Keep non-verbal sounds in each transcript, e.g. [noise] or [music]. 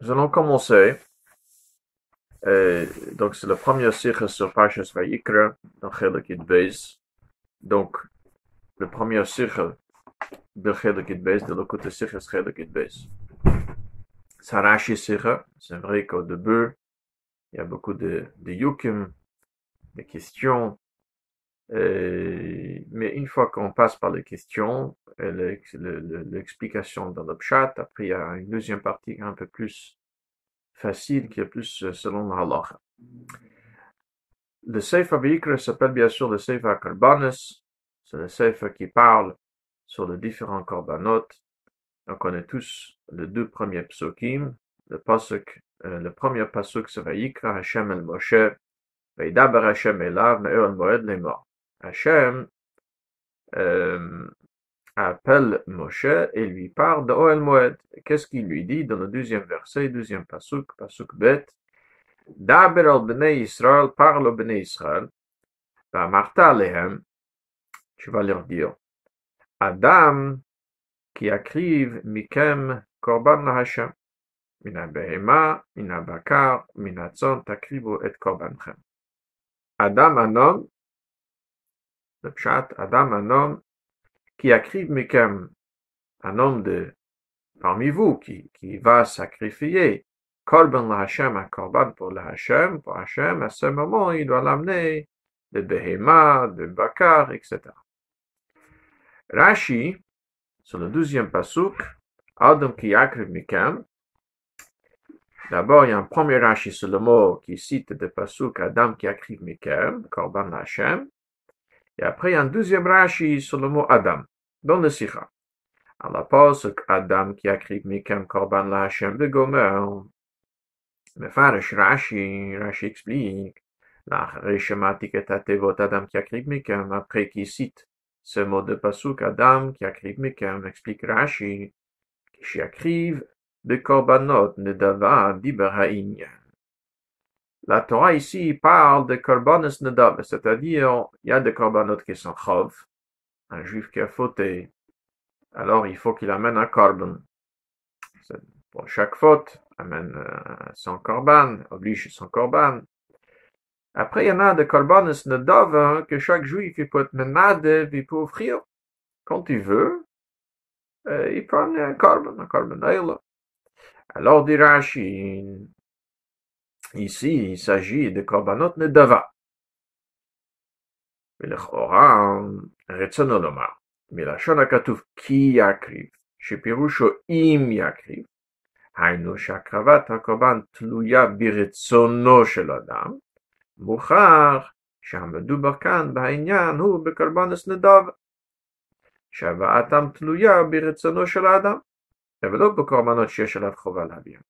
Nous allons commencer. Euh, donc, c'est le premier cycle sur Parshas Vayikra, dans Chelekit Beis. Donc, le premier cycle de Chelekit Beis, de l'autre côté cycle Chelekit Beis. C'est Rashi cycle. C'est vrai qu'au début, il y a beaucoup de, de yukim, de questions. Euh, mais une fois qu'on passe par les questions, l'explication dans le chat, après il y a une deuxième partie un peu plus facile, qui est plus euh, selon la Le Sefer Vayikra s'appelle bien sûr le Sefer Karbanis. C'est le Sefer qui parle sur les différents korbanot. On connaît tous les deux premiers psukim. Le pasuk, euh, le premier pasuk c'est Vayikra Hashem el Moshe. Vaydaber Hashem elav me'er el moed lemor. Hachem euh, appelle Moshe et lui parle de Oel Moed. Qu'est-ce qu'il lui dit dans le deuxième verset, deuxième pasuk, pasuk bet? Daber al bnei Israël, parle au bnei Israël. Martha lehem, tu vas leur dire, Adam qui écrive mikem korban Hashem. Mina behema, mina bakar, mina tzon, takribu et korbanchem. Adam, un Adam, un homme, qui écrive Mekem, un homme de parmi vous qui, qui va sacrifier Korban la Hashem, un Korban pour la Hashem, pour Hashem, à ce moment, il doit l'amener de Behema, de Bakar, etc. Rashi, sur le douzième pasuk, Adam qui écrive Mekem, D'abord, il y a un premier Rashi sur le mot qui cite de pasuk Adam qui écrive Mekem, Korban Hashem. Et après, il y a un deuxième Rashi sur le mot Adam, dans le Sikha. À la pause, Adam qui écrit Mikem Korban la Hashem de Gomer. Mais Farish Rashi, Rashi explique, la et Atevot Adam qui écrit Mikem, après qu'il cite ce mot de Pasuk Adam qui écrit Mikem, explique Rashi, qui écrive de Korbanot Nedava Diberaïnyan. La Torah ici parle de korbanos nedav, c'est-à-dire il y a des korbanot qui sont chov, un juif qui a fauté, alors il faut qu'il amène un korban. Pour chaque faute, amène euh, son korban, oblige son korban. Après, il y en a des korbanos nedav hein, que chaque juif il peut être menade, il peut offrir quand il veut. Euh, il prend un korban, un korban Alors, dit Rashi, Ici, il s'agit de korbanot nedava. ולכאורה, רצונו לומר, מלשון הכתוב כי יקריב, שפירושו אם יקריב, היינו שהקרבת הקורבן תלויה ברצונו של אדם, מוכרח שהמדובר כאן בעניין הוא בקורבנס נדב, שהבאתם תלויה ברצונו של האדם, אבל לא בקורבנות שיש עליו חובה להביאם.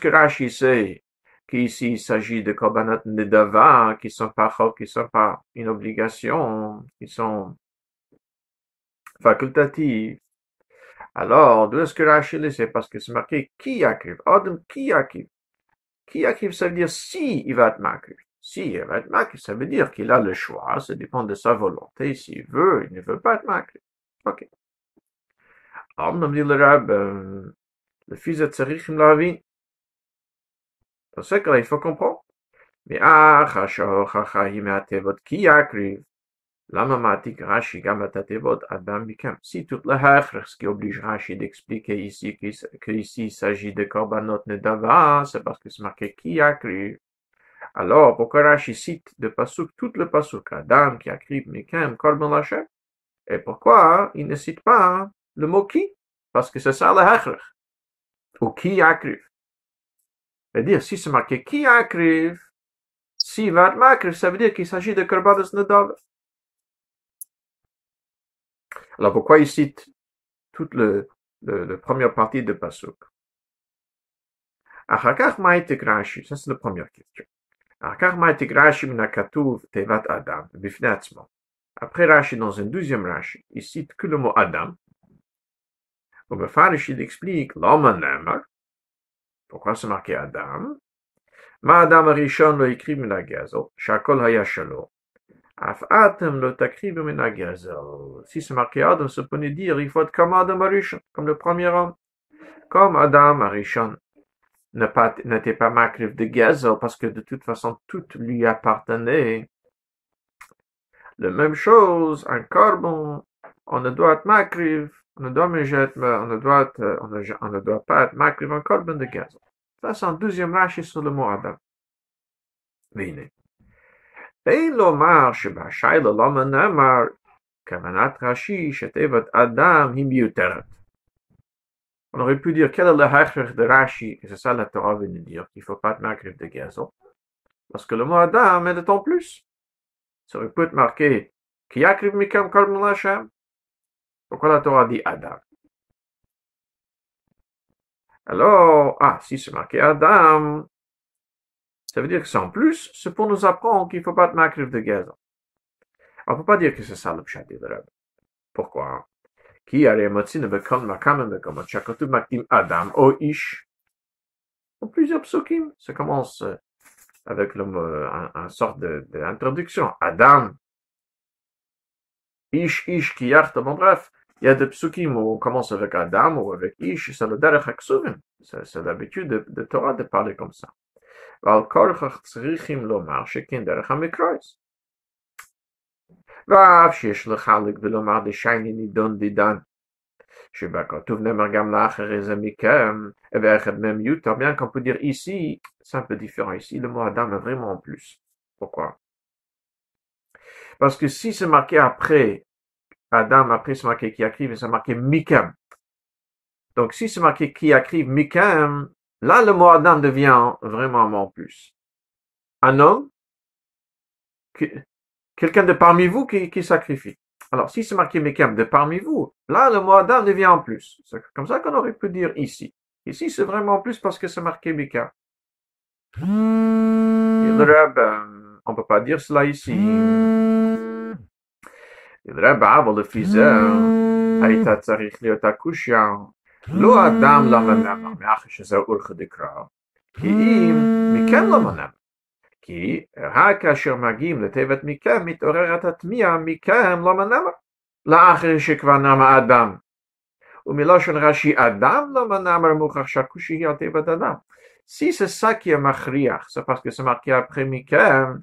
Que Rashi sait qu'ici il s'agit de korbanot nedava, qui sont pas qui sont pas une obligation, qui sont facultatives. Alors, d'où est-ce que Rachel c'est parce que c'est marqué qui arrive, Adam qui arrive. Qui arrive, ça veut dire si il va être marqué. Si il va être marqué, ça veut dire qu'il a le choix, ça dépend de sa volonté. S'il veut, il ne veut pas être marqué. Ok. Alors, dit le rab, euh, le fils de Tzarichim dans ce cas-là, il faut comprendre. Mais ah. Si toute la ce qui oblige Rashi d'expliquer ici qu'ici il s'agit de korbanot nedava, c'est parce que c'est marqué qui yakriv. Alors, pourquoi Rashi cite de pasuk, tout le pasuk, Adam qui écrit Mikem, Korban Lachem Et pourquoi il ne cite pas le mot qui? Parce que c'est ça le hachr. Ou qui yakriv. C'est-à-dire, si c'est marqué qui akriv, si va makriv, ça veut dire qu'il s'agit de korbanos nadav. Alors pourquoi il cite toute le, le, le première partie de Pasuk? Achakach ma'etik Rashi, ça c'est la première question. Achakach ma'etik Rashi minakatuv tevat Adam, bifneatzmo. Après Rashi, dans un deuxième Rashi, il cite que le mot Adam. Au Mefarish, il explique, l'homme pourquoi c'est marqué Adam Ma Adam Rishon écrit Shakol haya shalo. Af atem minagazo. Si c'est marqué Adam, ça peut dire il faut être comme Adam Rishon, comme le premier homme. Comme Adam Rishon n'était pas makriv de Gezel parce que de toute façon tout lui appartenait. La même chose, un corban, on ne doit être makriv, on ne doit, on ne doit, on ne, on ne doit pas être makriv un corban de Gezel. Ça, c'est un deuxième rachi sur le mot Adam. והנה, אין לומר שבשיילה למה נאמר כוונת רש"י שתיבת אדם היא מיותרת. On aurait pu dire quel est le hachach de Rashi, et c'est ça la Torah veut nous dire, qu'il ne faut pas te marquer de gazon. Parce que le mot Adam est de ton plus. Ça aurait pu être marqué, qui yakriv mikam korban Hashem. pourquoi la Torah dit Adam Alors, ah, si c'est marqué Adam, ça veut dire que sans plus, c'est pour nous apprendre qu'il ne faut pas de macrif de gazon. On ne peut pas dire que c'est ça le pshat de Rebbe. Pourquoi? Qui a ne bekon makdim Adam o ish. Dans plusieurs psukim, ça commence euh, avec le, euh, un, un sorte d'introduction. De, de Adam, ish ish kiyarta, bon bref, il y a des psukim où on commence avec Adam ou avec Ish, c'est le derech haksuvim. C'est l'habitude de, de Torah de parler comme ça. ועל כורכך צריכים לומר שכן דרך המקרויס. ואף שיש לחלק ולומר דשייני נידון דידן, שבכתוב נאמר גם לאחר איזה מכם, ואחד מהם יותר, bien qu'on peut dire ici, c'est un peu différent ici, le mot Adam est vraiment en plus. Pourquoi Parce que si c'est marqué après, Adam, après c'est marqué qui écrive, c'est marqué Mikem. Donc si c'est marqué qui écrive Mikem, là le mot Adam devient vraiment en plus. Un homme, quelqu'un de parmi vous qui, qui sacrifie. Alors, si c'est marqué Mekem de parmi vous, là, le mot Adam devient en plus. C'est comme ça qu'on aurait pu dire ici. Ici, c'est vraiment en plus parce que c'est marqué Mekem. Il rab, euh, on peut pas dire cela ici. Rab, אבל לפי זה, היית צריך להיות הקושיה. לא אדם למה נאמר, מאחר שזה אורך דקרא, כי אם מכם למה נאמר. כי רק כאשר מגיעים לתיבת מכם מתעוררת התמיהה מכם לא מנמה, לאחר שכבר נמה אדם. ומלושן רש"י אדם לא מנמר מוכרח שהכושי היא על תיבת אדם. Si c'est ça qui est מכריח, c'est parce que c'est marqué après Mikem.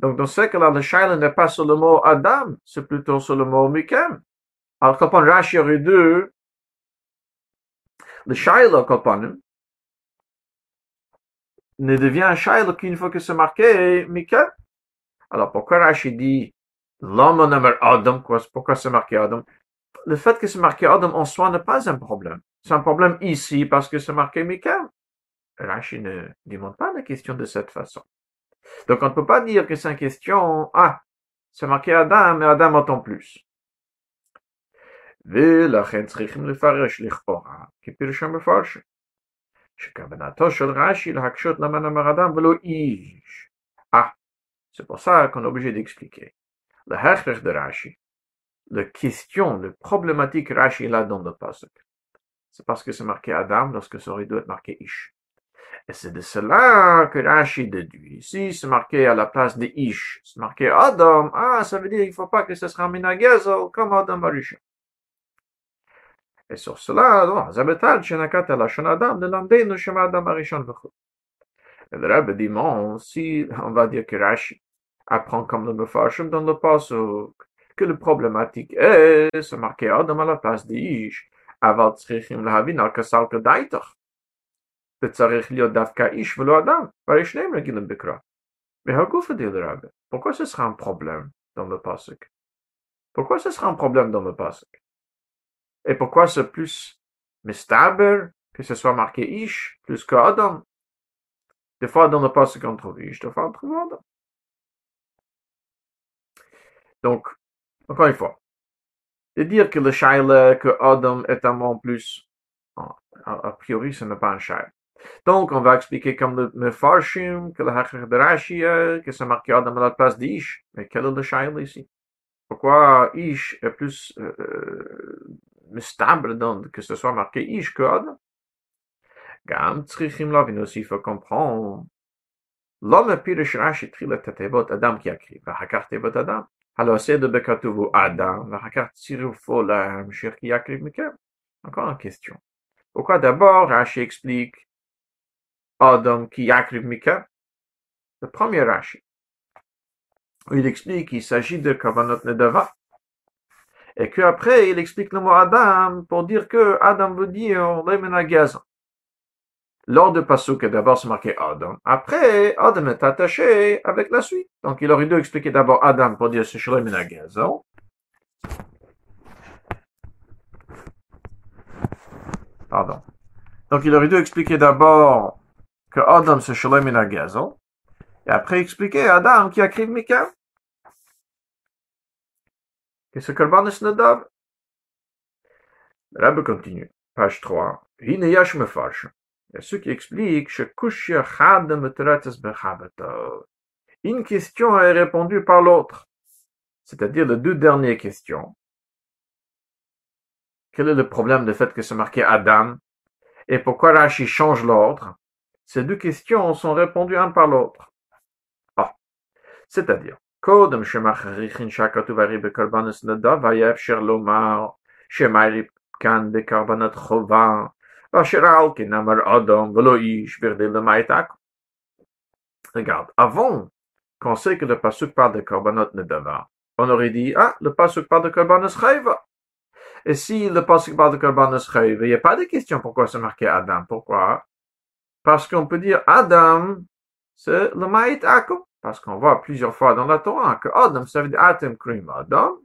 Donc dans ce cas-là, le shaila n'est pas sur le mot Adam, c'est plutôt sur le mot Mikem. Alors, on Rashi aurait dit, le shaila, on ne devient Shaila qu'une fois que c'est marqué Mika. Alors pourquoi Rashi dit l'homme nommé Adam, pourquoi c'est marqué Adam? Le fait que c'est marqué Adam en soi n'est pas un problème. C'est un problème ici parce que c'est marqué Mika. Rashi ne demande pas la question de cette façon. Donc on ne peut pas dire que c'est une question, ah, c'est marqué Adam, mais Adam entend plus. ולכן צריכים לפרש לכאורה כפרשם מפרשים. שכוונתו של רש"י להקשות למען המרדם ולא איש. Ah, c'est pour ça qu'on est obligé d'expliquer. Le hachrech de Rashi, la question, le problématique Rashi là dans le pasuk. C'est Et c'est de cela que Rashi déduit. Ici, c'est marqué à la place de Ish. C'est marqué Adam. Ah, ça veut dire qu'il faut pas que ce sera Minagezel comme Adam Arisha. Et sur cela, le Rabbe dit, bon, si on va dire que Rashi apprend comme le Mefarshim dans le Pasuk, que le problématique est, c'est marqué Adam à la place d'Ish. Avant, Trichim, Lahavin, Al-Kasal, Kedaitach. Pourquoi ce sera un problème dans le pasuk? Pourquoi ce sera un problème dans le pasuk? Et pourquoi c'est plus mistaber que ce soit marqué ish plus que adam? Des fois dans le pasuk on trouve ish, des fois on trouve adam. Donc, encore une fois, de dire que le shaila, que Adam est un bon plus, a, priori, ce n'est pas un shaila. Donc, on va expliquer comme le Mefarshim, que le Hachach euh, de Rashia, que c'est marqué Adam à la place d'Ish. Mais quel est le Shail ici? Pourquoi Ish est plus euh, euh stable donc, que ce soit marqué Ish que Adam? Gam Tzrichim Lavin aussi, il faut comprendre. L'homme Pirish Rashi Trila Tatevot Adam qui a écrit, Vahakar Tevot Adam. Alors, c'est de Bekatuvu Adam, Vahakar Tzirufo la Mshir qui a écrit, Encore une question. Pourquoi d'abord Rashi explique Adam qui yakriv mikem. Le premier Rashi. Il explique qu'il s'agit de Kavanot Nedava. Et qu'après, il explique le mot Adam pour dire que Adam veut dire Lemenagazan. Lors de Pasuk, d'abord c'est marqué Adam. Après, Adam est attaché avec la suite. Donc il aurait dû expliquer d'abord Adam pour dire c'est Lemenagazan. Pardon. Donc il aurait dû expliquer d'abord que Adam c'est Shalom Gazel, et après expliquer Adam qui a créé Mika. Que ce Korban est Nadav. Le Rabbe continue, page 3. Hine yash Une question est répondue par l'autre. C'est-à-dire les deux dernières questions. Quel est le problème du fait que c'est marqué Adam? Et pourquoi Rashi change l'ordre? Ces deux questions sont répondues un par l'autre. Ah, c'est-à-dire, קודם שמכריחין שהכתוב הרי בקורבנס נדב היה אפשר לומר שמארי כאן בקורבנות חובה ואשר על כן אמר אדום ולא איש בכדי למעט Regarde, avant qu'on sait que le pasuk parle de korbanot nedava, on aurait dit, ah, le pasuk parle de korbanot chayva. Et si le passage parle de Korban il n'y a pas de question pourquoi c'est marqué Adam. Pourquoi? Parce qu'on peut dire Adam, c'est le Maït Akum. Parce qu'on voit plusieurs fois dans la Torah que Adam, ça veut dire Atem Krim Adam.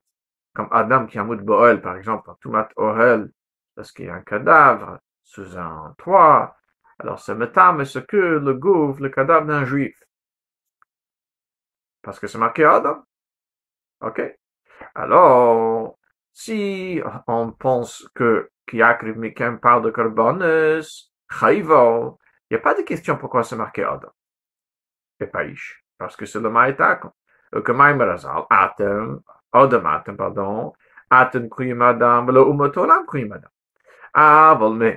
Comme Adam qui a Moud Boel, par exemple, en Tumat Ohel, parce qu'il y a un cadavre sous un toit. Alors c'est Metam, ce que le gouffre, le cadavre d'un juif. Parce que c'est marqué Adam. Ok? Alors, si on pense que Kiakriv Mikem parle de Korbanes, Chayvo, il n'y a pas de question pourquoi c'est marqué Adam. Et pas Ish. Parce que c'est le Maïtakom. Que Maïmarazal, Atem, Adam Atem, pardon, Atem Kriyim Adam, le Umotolam Kriyim Adam. אבל מה,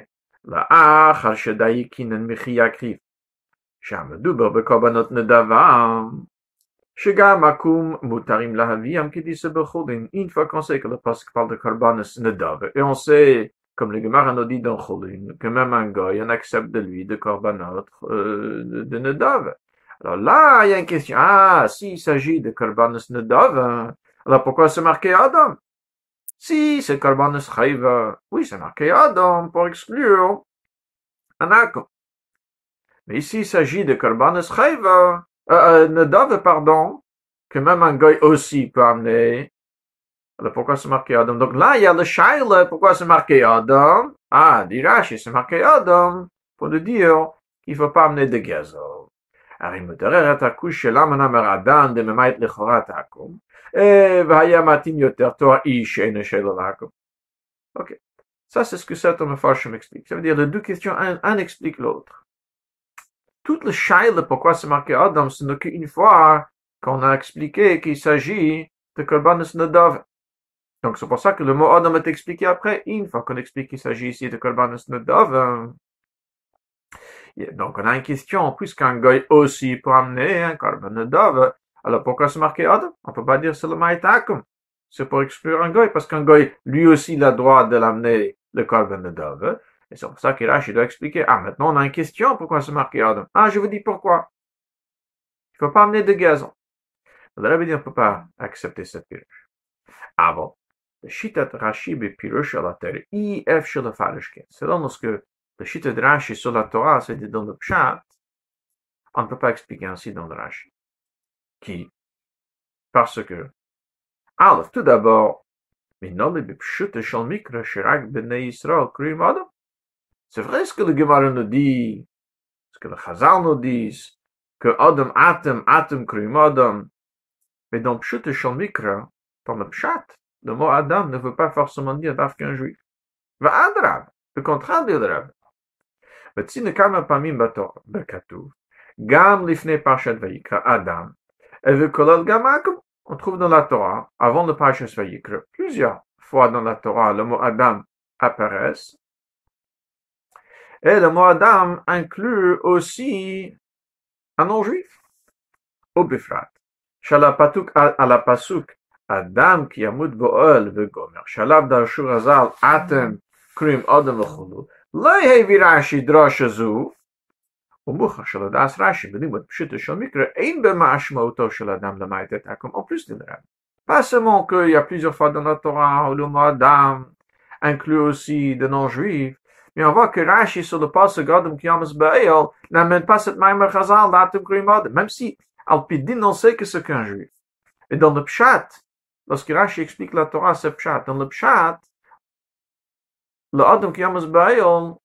לאחר שדייקינן מחי יקריב, שהמדובר בקורבנות נדבה, שגם עקום מותרים להביאם כדיסה בחולין. Une fois qu'on sait que le pasuk parle comme le Gemara nous dit dans Cholin, que même un goy, on accepte de lui de Korbanot euh, de, de Nadav. Alors là, il y a une question. Ah, s'il s'agit de Korbanos Nadav, hein, alors pourquoi c'est marqué Adam? Si c'est Korbanos Chayva, oui, c'est marqué Adam pour exclure un. Mais ici, il s'agit de Korbanos Chayva, euh, euh, Nadav, pardon, que même un goy aussi peut amener. Alors pourquoi c'est marqué Adam Donc là, il y a le shaila, pourquoi c'est marqué Adam Ah, dit Rashi, c'est marqué Adam, pour le dire qu'il ne faut pas amener de gazo. הרי מתערר את הכוש שלמה נאמר אדם דממית לכאורה תעקום, והיה מתאים יותר תואר איש שאינו שאלה לעקום. Ok. Ça, c'est ce que cet homme m'explique. Ça veut dire, les deux questions, un, un explique l'autre toute le shaila pourquoi c'est marqué Adam, ce n'est qu'une fois qu'on a expliqué qu'il s'agit de Korbanos Nadav. donc c'est pour ça que le mot Adam est expliqué après, une fois qu'on explique qu'il s'agit ici de Korbanos Nadav. Donc on a une question, puisqu'un goy aussi peut amener un Korban Nadav, alors pourquoi c'est marqué Adam? On peut pas dire c'est le Maïtakum. C'est pour exclure un goy, parce qu'un goy, lui aussi, il a le droit de l'amener le Korban Nadav. Et c'est pour ça que là, je dois expliquer. Ah, maintenant, on a une question. Pourquoi c'est marqué Adam? Ah, je vous dis pourquoi. Il faut pas amener de gazon. Le Rabbi dit, on peut pas accepter cette pirouche. Ah bon? Shitat Rashi be pirouche à la terre. IF sur le farishke. Selon ce que le shitat Rashi sur la Torah, c'est dans le pshat, on ne peut pas expliquer ainsi dans le Rashi. Qui? Parce que, alors, tout d'abord, Adam. C'est vrai ce que le Gemara nous dit, ce que le Chazal nous dit, que Adam, Atem, Atem, Krim Adam. Mais dans Pshut et Mikra, dans le Pshat, le mot Adam ne veut pas forcément dire d'Af qu'un juif. Va Adrab, le contraire de Adrab. וצין כמה פעמים בתור, בכתוב, גם לפני פרשת ויקרא אדם, וכולל גם עקב. On trouve dans la Torah, avant le Parashat Vayikra, plusieurs fois dans la Torah, le mot Adam apparaît, et le mot Adam inclut aussi un non-juif. Au Bifrat. Shalapatuk à la pasuk. Adam qui yamud bo'el ve'gomer. Shalab d'arshur azal atem krim adam v'chulu. לא הביא רש"י דרוש הזו, ומוכח שלדעס רש"י בלימוד פשוטו של מקרא, אין במשמעותו של אדם למעט את עכו"ם, en plus de Pas seulement qu'il y a plusieurs fois dans la Torah où le mot Adam inclut aussi des non-juifs, mais on voit que Rashi sur le passage Adam Kiyamas Ba'el n'amène pas cette même chazal d'Atum Krim Adam, même si Alpidin on sait que c'est qu'un juif. Et dans le Pshat, lorsque Rashi explique la Torah, c'est Pshat. Dans le Pshat, le Adam Kiyamas Ba'el,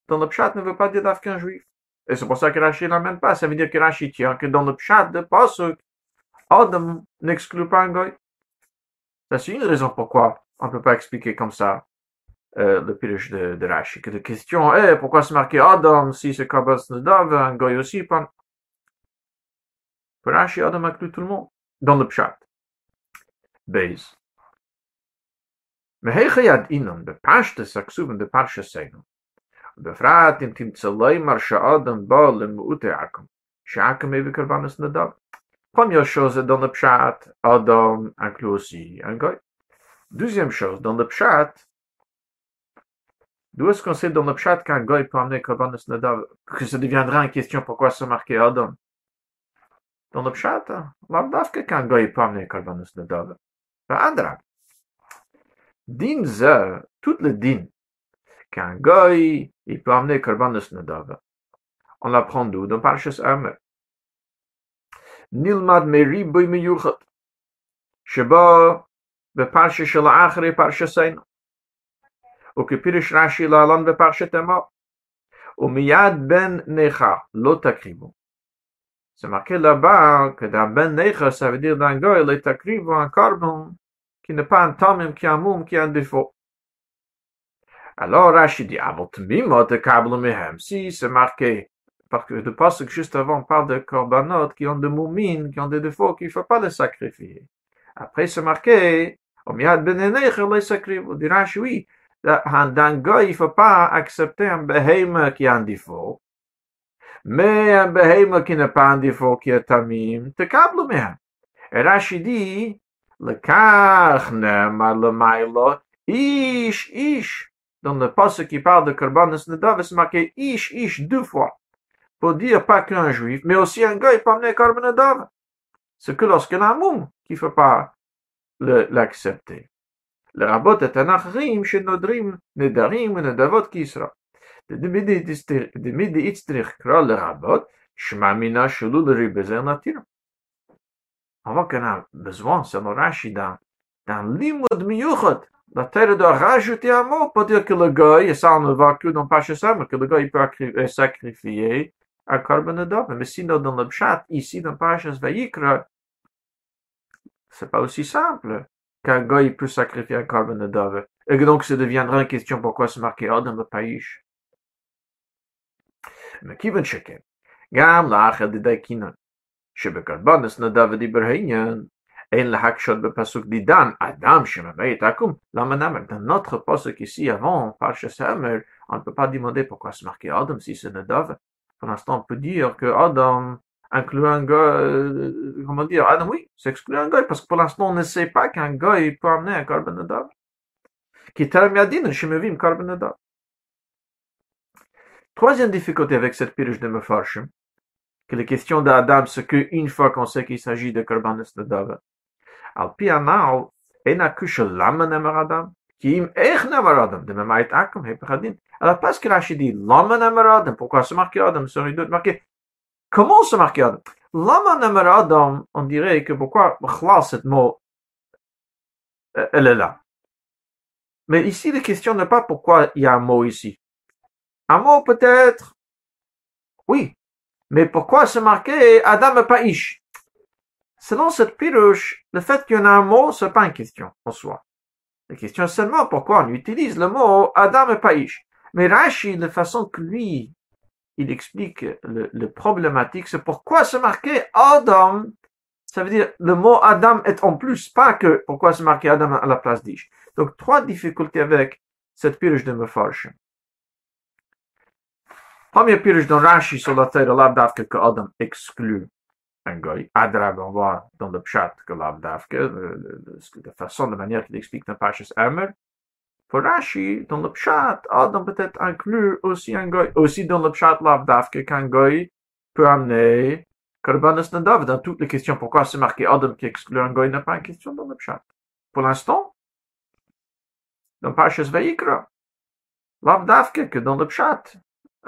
dans le Pshat ne veut pas dire qu'un juif. Et c'est pour ça que Rashi n'amène pas. Ça veut dire que Rashi tient que dans le Pshat de Pasuk, Adam n'exclut pas un goy. C'est une raison pourquoi on ne peut pas expliquer comme ça euh, le pirush de, de Rashi. Que la question est pourquoi c'est marqué Adam si c'est Kabbalas Nadav, un goy aussi. Pour Rashi, Adam inclut tout le monde dans le pshat. Base. Mehechayad inam, de pashte saksuven the parsha seinu. Befrat in tim tzeloi marsha adam bo le muute akum. Shakum evi karbanis nadav. Pom yo chose dan le pshat, adam an klusi an goy. Deuxième chose, dans le pshat, d'où est-ce qu'on sait dans le pshat qu'un goy peut amener kavanus nadav, que ça deviendra une question pourquoi se marquer adam? Dans le pshat, l'ardavke qu'un goy peut amener kavanus nadav. Adra. Din ze, tout le din, qu'un goy, il peut amener Korbanos Nadav. On l'apprend d'où? Dans Parshas Amer. נלמד מריבוי מיוחד, שבו בפרשה של האחרי פרשתנו, וכפירש רש"י להלן בפרשת אמו, ומיד בן נכה לא תקריבו. C'est marqué là-bas que dans Ben Necha, ça veut dire dans Goy, les takrivo un carbon qui n'est pas un tamim, qui est un moum, qui est un défaut. Alors Rashi dit, ah t'mimo te câble mehem. Si, c'est marqué parce que le passage juste avant parle de korbanot qui ont des moumines, qui ont des défauts, qu'il ne faut pas les sacrifier. Après, c'est marqué, Omiad benenecher les sacrifier. On dira, oui, dans goy, il ne faut pas accepter un beheim qui a un défaut. Mais un beheim qui n'a pas un défaut, qui est tamim, te câble même. Rashi dit, le kach nemar le mailo, ish, ish. Dans le passage qui parle de korbanos nedav, c'est marqué ish, ish, deux fois pour dire pas qu'un juif, mais aussi un gars, il peut amener Korban Nadav. C'est que lorsqu'il y qu'il ne faut pas l'accepter. Le rabot est un achrim chez Nodrim, Nedarim, Nedavot Kisra. De On voit qu'on a besoin, c'est Rashi, dans l'imoud miyuchot, la terre doit rajouter un mot pour dire que le gars, et ça on voit que dans Pachesam, que le gars peut sacrifier à Korban Mais sinon, dans le chat, ici, dans Parashas Vayikra, c'est pas aussi simple qu'un gars peut sacrifier un Korban Et que donc, ça deviendra une question pourquoi marqué Adam le Païch. Mais qui va checker? גם לאחר דידי קינן, שבקרבנס נדב דיבר העניין, אין להקשות בפסוק דידן, אדם שמבית עקום, למה נאמר? Dans notre pasuk ici avant, Parshas Hamer, on ne peut pas demander pourquoi c'est marqué Adam si c'est Nadav. Pour l'instant, on peut dire que Adam inclut un gars, euh, comment dire, Adam, oui, c'est exclut un gars, parce que pour l'instant, on ne sait pas qu'un gars, il peut amener un carbon d'Adam. Qui termiadine, shemevim carbon d'Adam. Troisième difficulté avec cette pige de Mefarsh, que les questions d'Adam se qu'une fois qu'on sait qu'il s'agit de Korban Nadav. Al-Pi Anal, alors parce que Rashi dit Lama pourquoi se marquer Adam? Sur une autre marqué. Comment se marquer Adam? Lama Adam, on dirait que pourquoi ce mot, euh, elle est là. Mais ici, la question n'est pas pourquoi il y a un mot ici. Un mot peut-être, oui, mais pourquoi c'est marqué Adam et pas Ish? Selon cette pirouche, le fait qu'il y en a un mot, c'est pas une question en soi. La question est seulement pourquoi on utilise le mot Adam Païch. Mais Rashi, de façon que lui, il explique le, le problématique, c'est pourquoi c'est marqué Adam? Ça veut dire le mot Adam est en plus, pas que pourquoi c'est marqué Adam à la place d'Ish. Donc trois difficultés avec cette purge de Mefarshim. Première purge dans Rashi sur la terre, l'abdavke que Adam exclut un goy. Adrab, on voit dans le pshat que l'abdavke, la façon, de manière qu'il explique dans Pashas Amer. Pour Rashi, dans le pshat, Adam peut-être inclure aussi un goy. Aussi dans le pshat l'abdavke qu'un goy peut amener Korbanos Nadav dans toutes les questions. Pourquoi c'est marqué Adam qui exclut un goy n'a pas une question dans le chat? Pour l'instant, dans Parshas Vayikra, Lavdavke que dans le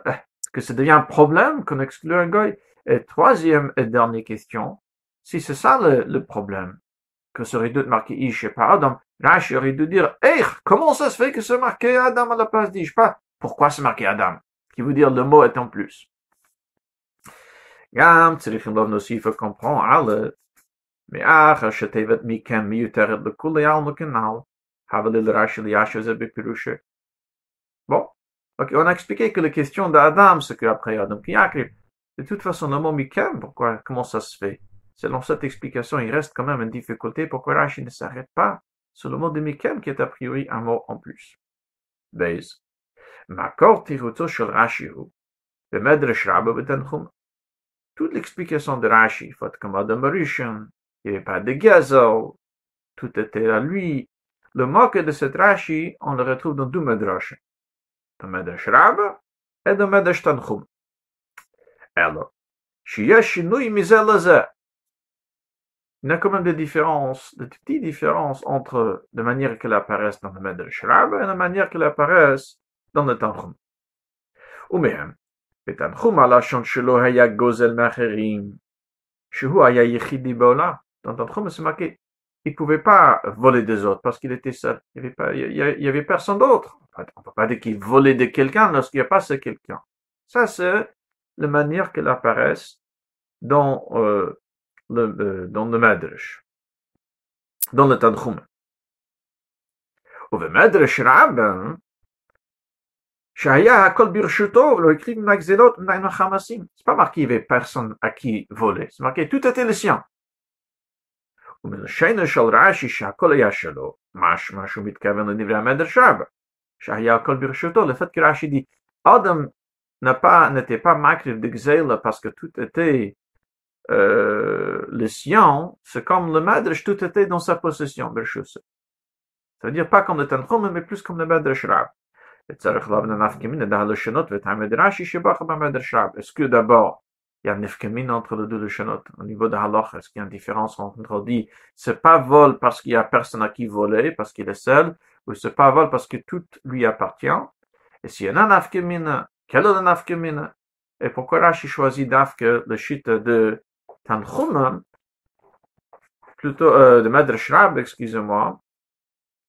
eh, que ça devient un problème qu'on exclut un goy. Et troisième et dernière question, si c'est ça le, problème, que ça aurait dû être marqué Ish et pas Adam, Rashi aurait dû dire, hey, comment ça se fait que c'est marqué Adam à la place d'Ish pas? Pourquoi c'est marqué Adam? Qui veut dire le mot est en plus. גם צריכים לא נוסיף comprendre alle, מאחר שתיבת מכם מיותרת לכולי עלמא כנ"ל, הבה לרש"י לישו זה בפירושה. Bon, ok, on a expliqué que la question d'Adam, c'est qu'après Adam qui de toute façon, le mot Mikem, pourquoi, comment ça se fait? Selon cette explication, il reste quand même une difficulté pourquoi Rashi ne s'arrête pas sur le mot de Mikem qui est a priori un mot en plus. Betanchum toute l'explication de Rashi, il n'y avait pas de Gazel, tout était à lui. Le moque de cette Rashi, on le retrouve dans deux Medrash de Shrab et de Medesh Tanchum. Alors, il y a quand même des différences, des petites différences entre la manière qu'elle apparaissent dans le Medesh et la manière qu'elle apparaissent dans le Tanchum. Ou même, le Tanchum a la chance de Haya Gozel Macherim, Shehu Haya Yichidi Baola. Dans le Tanchum, c'est marqué il ne pouvait pas voler des autres parce qu'il était seul. Il n'y avait, pas, il y avait personne d'autre. On ne peut pas dire qu'il volait de quelqu'un lorsqu'il n'y a pas ce quelqu'un. Ça, c'est la manière qu'elle apparaît dans, euh, le, euh, dans le Medrash, dans le Tanchum. Ou le Medrash Rabban, שהיה הכל ברשותו ולא הקריב מהגזלות ומנהל החמאסים. C'est pas marqué il y avait personne à qui voler, c'est marqué tout était le sien. ומלשנו של רש"י שהכל היה שלו, משמע שהוא מתכוון לדברי המדר שרבה, שהיה הכל ברשותו, לפת כרש"י dit, אדם n'était pas makriv de gzela parce que tout était euh, le sien, c'est comme le madrash, tout était dans sa possession, bershus. Ça veut dire pas comme le Tanchum, mais plus comme le madrash rab. Est-ce que d'abord, il y a nefkemin entre les deux Lashonot au niveau de Halach? Est-ce qu'il y a une différence entre on dit c'est pas vol parce qu'il y a personne à qui voler, parce qu'il est seul, ou c'est pas vol parce que tout lui appartient? Et s'il y a un nafkemin, quel est le nafkemin? Et pourquoi Rashi choisit d'afke le shit de Tanchum, plutôt, euh, de Madrash Rab, excusez-moi,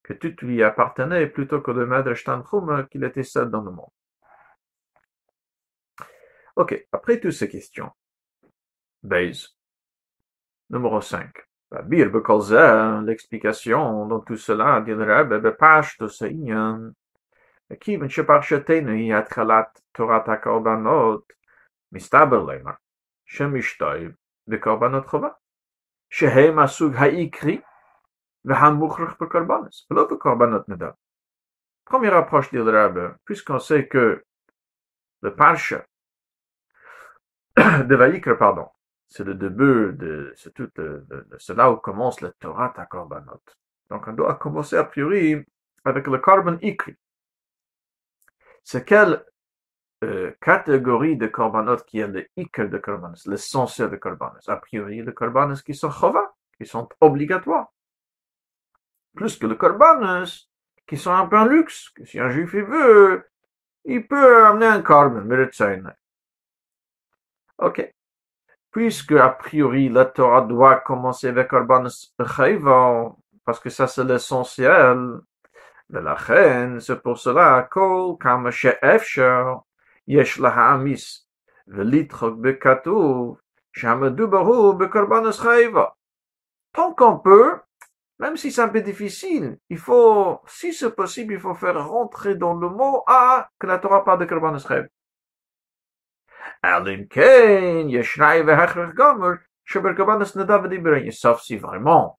que tout lui appartenait plutôt que de Medrash Tanchum qu'il était seul dans le monde. Ok, après toutes ces questions, base, numéro 5. Bir l'explication dans tout cela, dit le Rebbe, bepash to se'inyan, כיוון שפרשתנו היא התחלת תורת הקורבנות, מסתבר למה שמשתויב בקורבנות חובה, שהם הסוג העיקרי Première approche d'Il puisqu'on sait que le Parsha de Vaïkra, pardon, c'est le début de, c'est tout, c'est là où commence la Torah à Korbanot. Donc on doit commencer a priori avec le Korban. C'est quelle euh, catégorie de Korbanot qui est le Ikr de Korbanos, l'essentiel de Korbanos? A priori, les Korbanos qui sont Chova, qui sont obligatoires plus que le corbanos, qui sont un peu un luxe, que si un juif veut, il peut amener un korban, Ok. Puisque, a priori, la Torah doit commencer avec corbanos parce que ça c'est l'essentiel de la reine, c'est pour cela, kol kama she'efsher, yesh laha'amis, velitrok bekatuv, shamedubaru bekorbanos chayva. Tant qu'on peut, même si c'est un peu difficile, il faut, si c'est possible, il faut faire rentrer dans le mot A que la Torah parle de Korban Esrev. Sauf si vraiment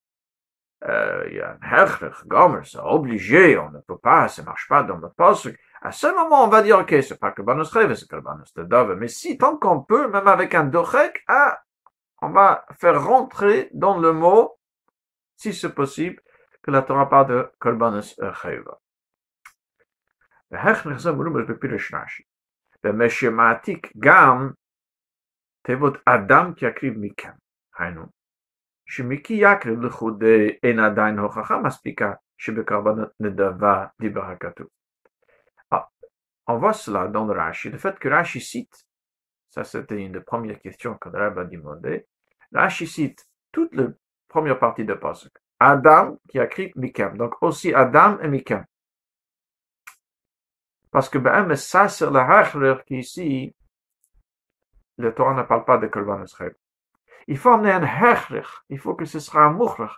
euh, il y a un hechrech gomer, c'est obligé, on ne peut pas, ça marche pas dans le poste. À ce moment, on va dire, ok, c'est pas Korban Esrev, c'est Korban Esrev. Mais si, tant qu'on peut, même avec un dochek, ah, on va faire rentrer dans le mot si c'est possible, que la Torah parle de Korbanos Chayva והכנך זה מרומז בפירוש רש"י. במשמעתיק גם תיבות אדם כי יקריב מכם. היינו, שמקי יקריב לכודי אין עדיין הוכחה מספיקה שבקרבנות נדבה דיבר הכתוב. On voit cela dans le Rashi. Le fait que Rashi cite, ça c'était une des premières questions que le Rabbi a demandé, Rashi cite toute la première partie de Pasuk. Adam qui a écrit Mikem. Donc aussi Adam et Mikem. Parce que ben, mais ça c'est le Hachler qui ici, le Torah ne parle pas de Korban Israël. Il faut amener un Hachler. Il faut que ce sera un Mouchler.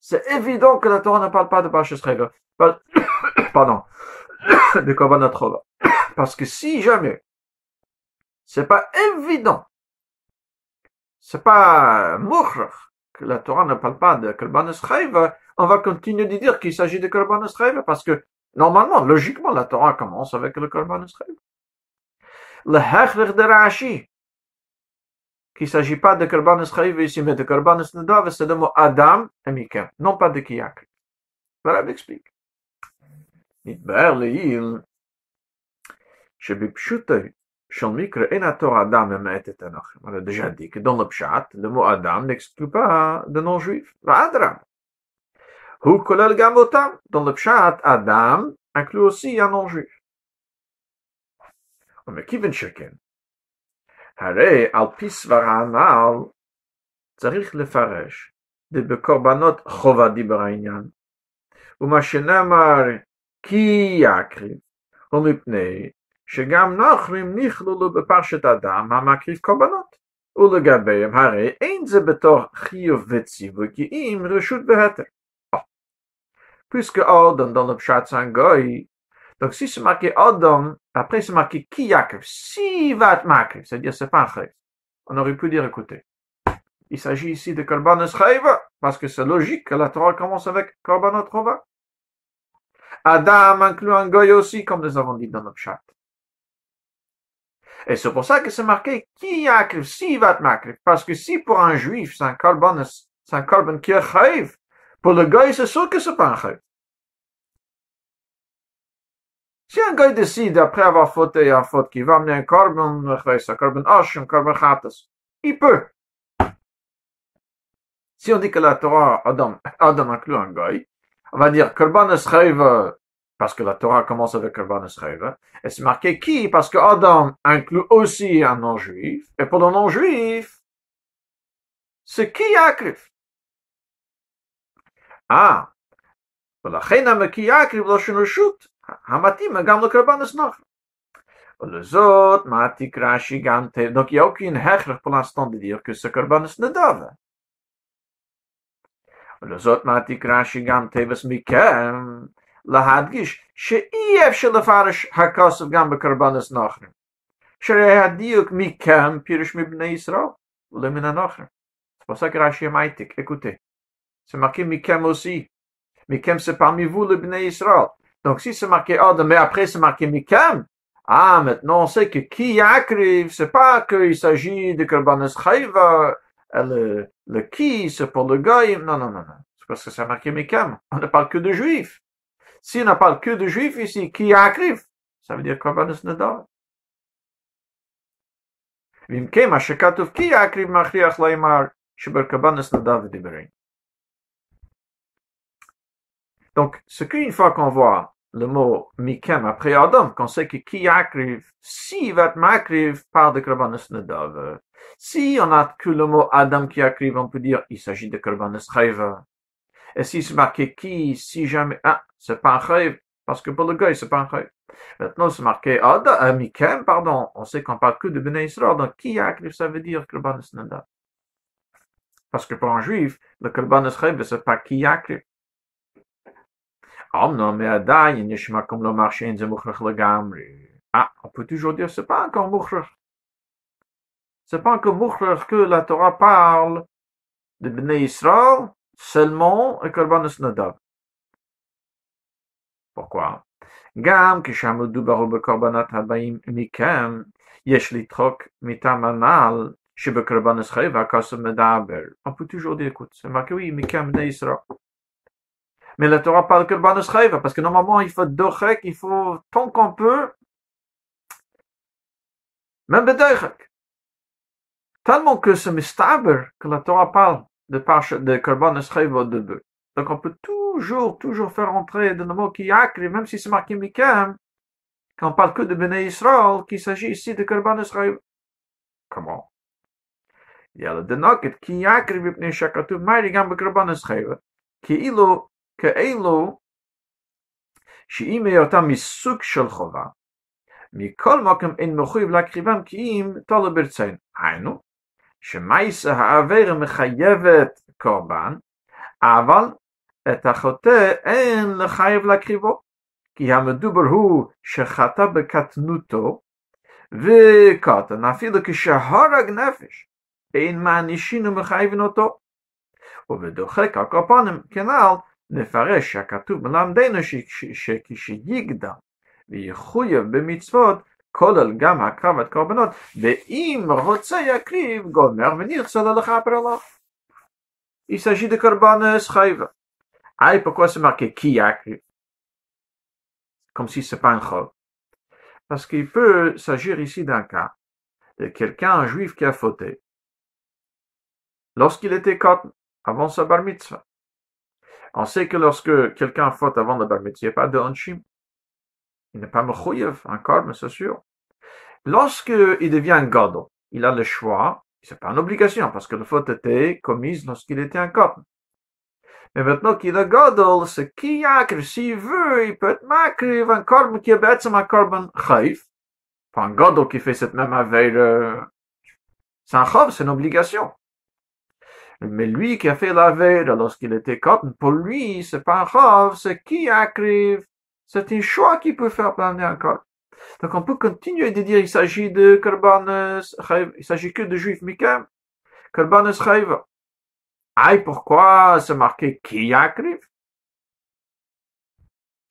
C'est évident que le Torah ne parle pas de Bash. [coughs] Pardon. [coughs] de Korban. [coughs] Parce que si jamais c'est pas évident, c'est pas Mouchler, que la Torah ne parle pas de Korban on va continuer de dire qu'il s'agit de Korban parce que Normalement, logiquement, la Torah commence avec le Korban Israël. Le Hechler de Rashi, qu'il ne s'agit pas de Korban Israël ici, mais de Korban Nedav, c'est le mot Adam et Mika, non pas de Kiyak. L'arabe explique. Nidber le'il, shebipshutai, shon mikra enator Adam et me'et et On a déjà dit que dans le Pshat, le mot Adam n'exclut pas de non-juif. Adra, הוא כולל גם אותם. Le pshat, אדם un non-juif. ומכיוון שכן, הרי על פי סברה הנ"ל צריך לפרש בקורבנות חובה דיבר העניין. ומה שנאמר כי יקריב, ומפני שגם נוכרים נכללו בפרשת אדם המקריב קורבנות. ולגביהם הרי אין זה בתור חיוב וציווי כי אם רשות והתר. Puisque Adam dans le pshat c'est un goy, donc si c'est marqué Adam, après c'est marqué qui Yaakov, si va makriv, c'est-à-dire c'est pas un. On aurait pu dire écoutez, il s'agit ici de Korban parce que c'est logique que la Torah commence avec Korban Trova. Adam inclut un goy aussi, comme nous avons dit dans notre chat. Et c'est pour ça que c'est marqué qui akriv, si va makriv. Parce que si pour un juif, c'est un korban, c'est un korban chayiv, pour le goy, c'est sûr que c'est pas un chayiv. Si un goy décide, après avoir fauté un faute, qu'il va amener un korban, un korban osh, un korban khatas, il peut. Si on dit que la Torah, Adam, Adam inclut un goy, on va dire Korban Esreiva, parce que la Torah commence avec Korban Esreiva, et c'est marqué qui? Parce que Adam inclut aussi un non-juif, et pour le non-juif, c'est qui Akrif אה, ולכן המקיעה קריב לו שנושות, המתאים גם לקרבן הסנוח. ולזאת, מה תקרא שגם תבדוק יוקין הכרח פולסטון בדיוק כסה קרבן הסנדווה. ולזאת, מה תקרא שגם תבס מכם, להדגיש שאי אפשר לפרש הכסף גם בקרבן הסנוח. שראה הדיוק מכם פירש מבני ישראל ולמין הנוח. פוסק רשי המייטיק, אקוטי. c'est marqué Mikem aussi. Mikem, c'est parmi vous le Bnei Israël. Donc, si c'est marqué Adam, mais après c'est marqué Mikem, ah, maintenant on sait que qui arrive, c'est pas qu'il s'agit de Korbanos Chayva, le, le qui, c'est pour le goy. Non, non, non, non. C'est parce que c'est marqué Mikam. On ne parle que de juifs. Si on ne parle que de juifs ici, qui arrive, ça veut dire Korbanos Nadar. ואם כן, מה שכתוב כי יקריב מכריח לאמר שבקרבנס נדב ודיברים. Donc, ce qu'une fois qu'on voit le mot mikem après Adam, qu'on sait que qui arrive, si va makriv par de korbanos nadav. Si on a que le mot Adam qui arrive, on peut dire il s'agit de korbanos chayva. Et si c'est marqué qui, si jamais, ah, c'est pas un chayv, parce que pour le gars, c'est pas un chayv. Maintenant, c'est marqué Adam, euh, mikem, pardon, on sait qu'on parle que de Bnei donc qui arrive, ça veut dire korbanos nadav. Parce que pour un juif, le korbanos chayv, c'est pas qui ah, on peut toujours dire, c'est pas encore Mouchrach. C'est pas encore Mouchrach que la Torah parle de Bnei Israël, seulement, et Korbanus Nadab. Pourquoi? Gam, Kishamu Dubaru Bekorbanat Habaim Mikem, yeshli Yeshlitrok Mitamanal, on peut toujours dire, écoute, c'est marqué, oui, Mikam Israël. Mais la Torah parle que Banus Chayva, parce que normalement, il faut Dochek, il faut tant qu'on peut, même Bedochek. Tellement que c'est mistaber que la Torah parle de, de Korban Escheva de bœuf. Donc on peut toujours, toujours faire entrer de mot qui acri, même si c'est marqué Mikem, quand on parle que de Bnei Israël, qu'il s'agit ici de Korban Escheva. Comment? Il y a le denoket qui yakri vipnei shakatu mairi gam bekorban escheva, כאילו כאלו שאם היותם מסוג של חובה, מכל מקום אין מחויב להקריבם כי אם תלו ברצון. היינו, שמייסה העבירה מחייבת קורבן, אבל את החוטא אין לחייב להקריבו, כי המדובר הוא שחטא בקטנותו, וקטן אפילו כשהרג נפש, אין מענישין ומחייבין אותו. ובדוחק הקורבנים כנ"ל נפרש שהכתוב מלמדנו שכשיגדל ויחויב במצוות כולל גם הקרבת קורבנות, ואם רוצה יקריב גומר ונרצה לו לכפר עליו. Il s'agit de korban schreiva. Ah, pourquoi c'est marqué qui yakriv? Comme si c'est pas un chol. Parce qu'il peut s'agir ici d'un cas de quelqu'un, un juif qui a fauté. Lorsqu'il était cotton, avant sa bar mitzvah. On sait que lorsque quelqu'un faute avant la bar il n'y a pas de hanshim. Il n'est pas mechoyev, encore, mais c'est sûr. Lorsqu'il devient un gadol, il a le choix, c'est pas une obligation, parce que la faute était commise lorsqu'il était un cotton. Mais maintenant qu'il est gadol, c'est qui yakr, s'il veut, il peut être makriv, un korban qui est bête, un korban chayf. Pas un gadol qui fait cette même aveille, c'est un chav, c'est une obligation. Mais lui qui a fait la veille lorsqu'il était cotton, pour lui, c'est pas chav, c'est qui arrive. C'est un choix qu'il peut faire planer encore. Donc on peut continuer de dire il s'agit de Karban il s'agit que de juifs. Karban chayv. Aïe, pourquoi c'est marqué qui arrive?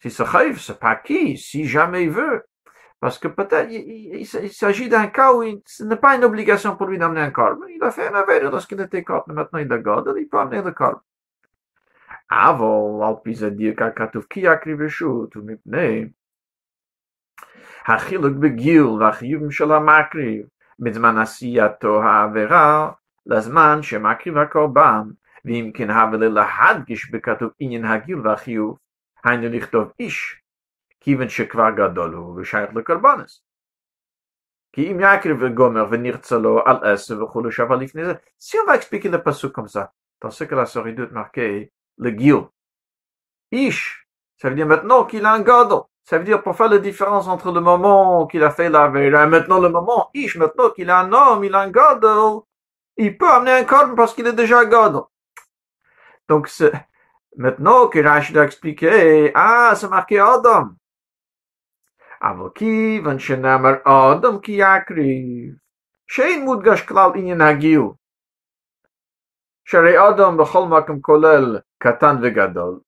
Si c'est chayv, c'est pas qui, si jamais il veut. Parce que peut-être il, s'agit d'un cas où ce n'est pas une obligation pour lui d'amener un corps. Il a fait un aveu lorsqu'il était corps, mais maintenant il a God, il peut amener le corps. אבל על פי זה דיר ככתוב כי יקריב רשות ומפני החילוק בגיל והחיובים של המקריב בזמן עשייתו העבירה לזמן שמקריב הקורבן ואם כן הווה להדגיש בכתוב עניין הגיל והחיוב היינו לכתוב איש כיוון שכבר גדול הוא ושייך לקורבנס. כי אם יקריב וגומר ונרצה לו על עשר וכולו שווה לפני זה, si on va expliquer le pasuk comme ça, dans ce que la Soridut marqué le guil. Ish, ça veut dire maintenant qu'il a un gadol. Ça veut dire pour faire la différence entre le moment qu'il a fait la veille et maintenant le moment Ish, maintenant qu'il a un homme, il a un gadol, il peut amener un corps parce qu'il est déjà gadol. Donc maintenant que Rachid a expliqué, ah, c'est marqué Adam. אבל כיוון שנאמר אדם כי יקריב, שאין מודגש כלל עניין הגיל. שהרי אדם בכל מקום כולל קטן וגדול,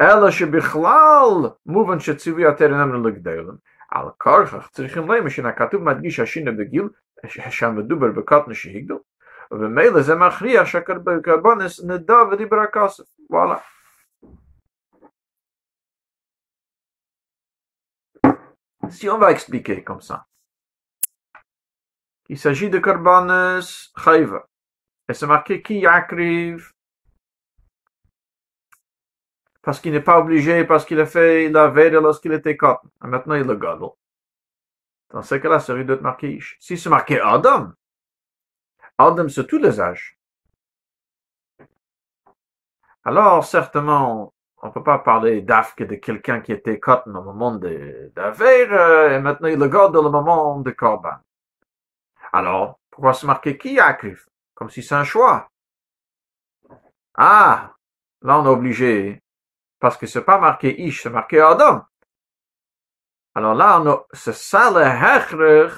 אלא שבכלל מובן שציווי יותר אינם לגדלם. על כורכך צריכים למה שהכתוב מדגיש השינה בגיל, שהמדובר בקטן שהגדל, וממילא זה מכריע שהקרבנס נדע ודיבר הכסף. וואלה. Si on va expliquer comme ça, il s'agit de Karbanes Chayva, et c'est marqué qui arrive parce qu'il n'est pas obligé, parce qu'il a fait la veille lorsqu'il était cop. Maintenant, il le gadol. Dans ce cas-là, c'est doit être marqué Si c'est marqué Adam, Adam, c'est tous les âges. Alors, certainement, on peut pas parler d'Afk de quelqu'un qui était cotton au moment d'Aver, et maintenant il le garde au moment de Corban. Alors, pourquoi se marquer qui arrive? Comme si c'est un choix. Ah, là on est obligé, parce que c'est pas marqué Ish, c'est marqué Adam. Alors là, c'est ça le hechrech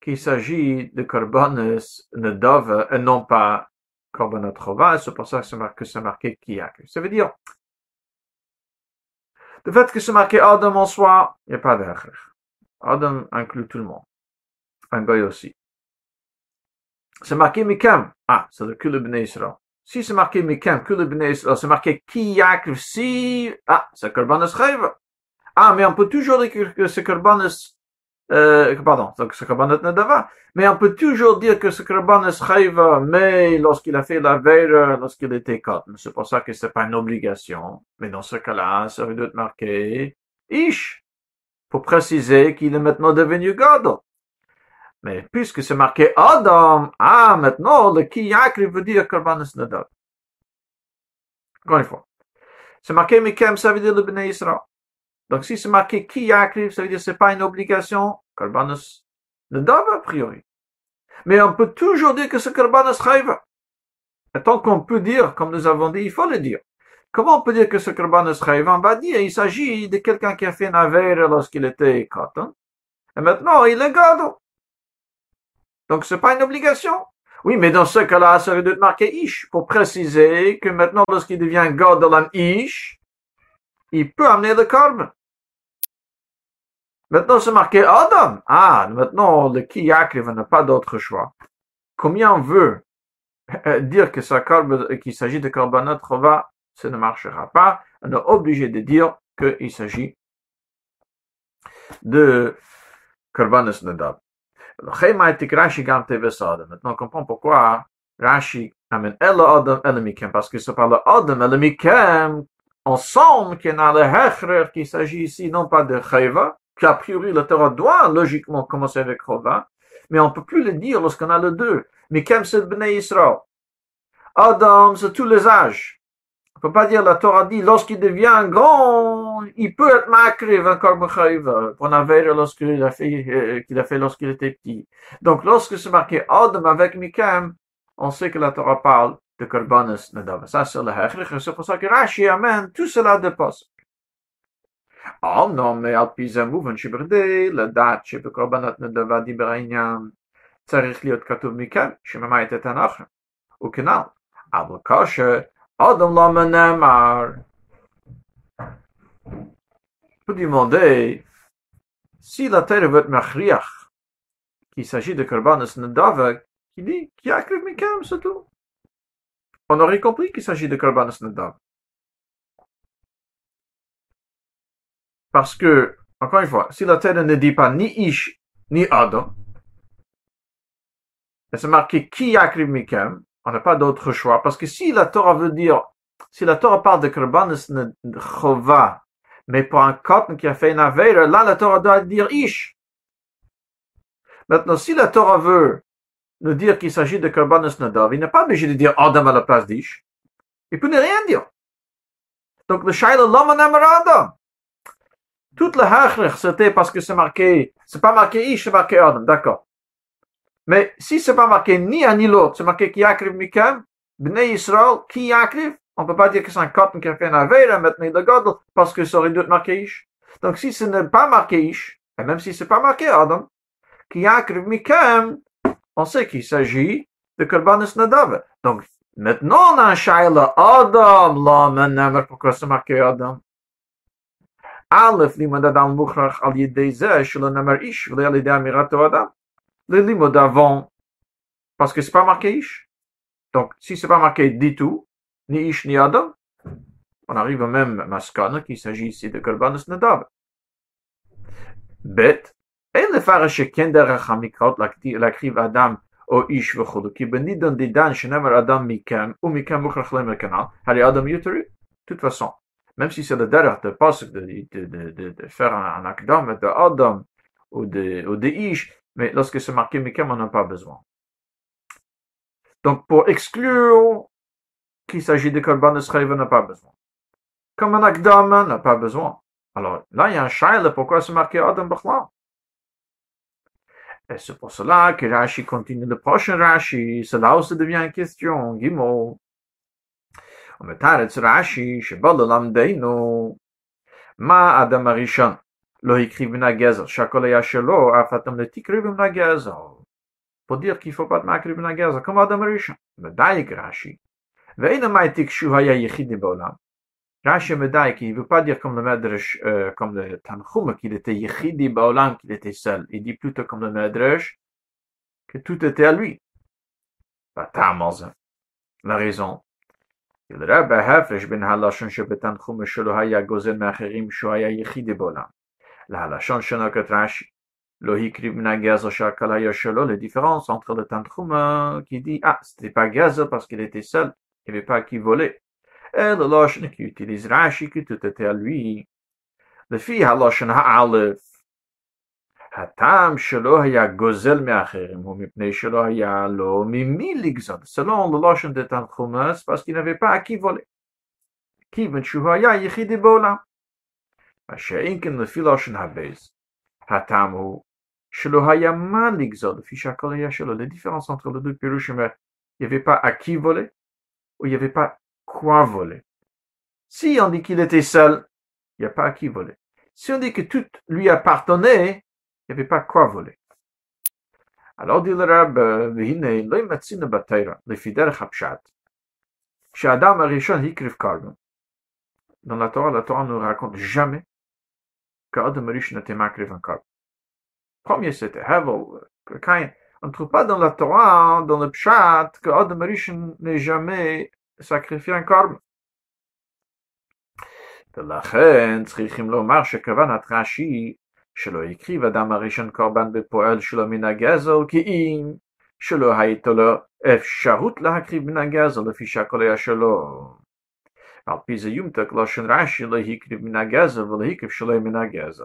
qu'il s'agit de Korbanes Nedove et non pas Korbanot c'est pour ça que c'est marqué, marqué qui Ça veut dire, le fait que c'est marqué Adam en soi, il n'y a pas de Adam inclut tout le monde. Un goy aussi. C'est marqué Mikem. Ah, c'est le Kule Bnei Israël. Si c'est marqué Mikem, Kule Bnei Israël, c'est marqué Ki si, ah, c'est Chayva. Ah, mais on peut toujours dire que c'est Korbanes euh, pardon, donc ce Korbanot Nedava. Mais on peut toujours dire que ce Korbanot Chayva, mais lorsqu'il a fait la veille, lorsqu'il était cotton. C'est pour ça que c'est pas une obligation. Mais dans ce cas-là, ça veut être marqué Ish, pour préciser qu'il est maintenant devenu Gadol. Mais puisque c'est marqué Adam, ah, maintenant, le Kiyakri veut dire Korbanos Nedava. Encore une fois. C'est marqué Mikem, ça veut dire le Bnei Israël. Donc si c'est marqué qui yakriv, ça veut dire que c'est pas une obligation. Karbanos ne doit a priori. Mais on peut toujours dire que c'est karbanos chayva. Et tant qu'on peut dire, comme nous avons dit, il faut le dire. Comment on peut dire que c'est karbanos chayva? On va dire, il s'agit de quelqu'un qui a fait une lorsqu'il était cotton. Et maintenant, il est gado. Donc c'est pas une obligation. Oui, mais dans ce cas-là, ça veut dire marquer ish pour préciser que maintenant, lorsqu'il devient gadol ish, il peut amener le corbe. Maintenant, c'est marqué Adam. Ah, maintenant, le qui n'a pas d'autre choix. Combien on veut euh, dire que ça qu'il s'agit de korbanot va, ça ne marchera pas. On est obligé de dire qu'il s'agit de korbanot nadab. Maintenant, on comprend pourquoi Rashi amène El Adam, El Mikem, parce que ça parle Adam, El Ensemble qu'il y a le Hechrer, qu'il s'agit ici non pas de Chayva, qu'a priori le Torah doit logiquement commencer avec Chova, mais on peut plus le dire lorsqu'on a le deux. Mais comme c'est Bnei Israël. Adam, c'est tous les âges. On peut pas dire, la Torah dit, lorsqu'il devient grand, il peut être makriv, encore Chayva, pour Naver lorsqu'il a fait, euh, qu'il a fait lorsqu'il était petit. Donc, lorsque c'est marqué Adam avec Mikem, on sait que la Torah parle de karbanas na davas asel hekhl khos khos ki rashi amen tu salat de pas am no me al eh, pizam uven shi berde la eh, dat shi be karbanat na da di beranya tsarekh liot katuv mikam shi mamayt et anakh u kenal. Av kasher adam la menamar pudi si la ter vet machriach ki sagit de karbanes na davas ki di ki akrim mikam sotu on aurait compris qu'il s'agit de Korbanos Nadav. Parce que, encore une fois, si la terre ne dit pas ni Ish, ni Adam, et c'est marqué qui yakriv mikem, on n'a pas d'autre choix, parce que si la Torah veut dire, si la Torah parle de Korbanos Chova, mais pour un cotton qui a fait une avera, là la Torah doit dire Ish. Maintenant, si la Torah veut nous dire qu'il s'agit de Karbanos Nadav, il n'est pas obligé de dire Adam à la place d'Ish. Il peut ne rien dire. Donc le Shaila Lama Adam. Toute le Hachrich, c'était parce que c'est marqué, c'est pas marqué Ish, c'est marqué Adam, d'accord. Mais si c'est pas marqué ni un ni l'autre, c'est marqué Kiyakriv Mikam, Bnei Yisrael, Kiyakriv, on peut pas dire que c'est un cotton qui a fait un Aveira, maintenant il Godel, parce que ça aurait dû être marqué Ish. Donc si ce n'est pas marqué Ish, et même si c'est pas marqué Adam, Kiyakriv Mikam, on sait qu'il s'agit de Korbanos Nadav. Donc, maintenant, on a un Shaila Adam, là, pourquoi c'est marqué Adam? Aleph, limadad al-mukhrach al-yedeze, shulonamar ish, vle al-yede amirato Adam. Le limod avant, parce que c'est pas marqué ish. Donc, si c'est pas marqué du tout, ni ish ni Adam, on arrive au même maskana qu'il s'agit ici de Korbanos Nadav. Bet, אין לפרש שכן דרך המקראות להקריב אדם או איש וכו', כי בנידון דידן שנאמר אדם מכם, ומכם מוכרח להם כנ"ל, הרי אדם יתרי. De toute façon, même si c'est le derrière de pasuk de, de, de, de, de faire un, un akdam de Adam ou de, ou de Ish, mais lorsque c'est marqué Mikem, on n'a pas besoin. Donc, pour exclure qu'il s'agit de Korban Israël, on n'a pas besoin. Comme un akdam, on n'a pas besoin. Alors, là, il y a un shaila, pourquoi c'est marqué Adam Bechla? Et c'est pour cela que Rashi continue le prochain Rashi. C'est là où ça devient une question. Gimel. ומתרץ רש"י שבא ללמדנו מה אדם הראשון לא הקריב מן הגזר שהכל היה שלו אף אתם לא תקריב מן הגזר. pour dire qu'il faut pas te makriv מן הגזר כמו אדם הראשון. מדייק רש"י ואין המייטיק שהוא היה יחידי בעולם Rashi me dit qu'il ne veut pas dire comme le Medrash, euh, comme le qu'il était Yechidi qu'il était seul. Il dit plutôt comme le Medrash, que tout était à lui. La raison. Ben La différence entre le Tanchum euh, qui dit, ah, c'était pas Gaza parce qu'il était seul, il n'y avait pas à qui voler Et le Loshen qui utilise Rashi, qui tout était à lui. Le fille Haloshen Ha'alef, הטעם שלא היה גוזל מאחרים הוא מפני שלא היה לו ממי לגזול. selon le Loshen de Tanchumas, parce qu'il n'avait pas à qui voler. כיוון שהוא היה יחידי בעולם. מה שאם כן לפי לושן הבייס, הטעם הוא שלא היה מה לגזול, לפי שהכל היה שלו. La différence entre les deux pirushim, il n'y avait Quoi voler Si on dit qu'il était seul, il n'y a pas à qui voler. Si on dit que tout lui appartenait, il n'y avait pas quoi voler. Alors dit le Rab. Euh, Chez Adam Arishon, Hikriv Karben. Dans la Torah, la Torah ne raconte jamais que qu'Adam Arishon était Makriv en Karben. Premier, c'était Hevel, Cain. On ne trouve pas dans la Torah, dans le Pshat, que Adam Arishon n'est jamais sacrifié un korban. ולכן צריכים לומר שכוונת רש"י שלא הקריב אדם הראשון קורבן בפועל שלו מן הגזל, כי אם שלא הייתה לו אפשרות להקריב מן הגזל לפי שהכל היה שלו. על פי זה יומתק לשון רש"י לא הקריב מן הגזל ולא הקריב שלו מן הגזל.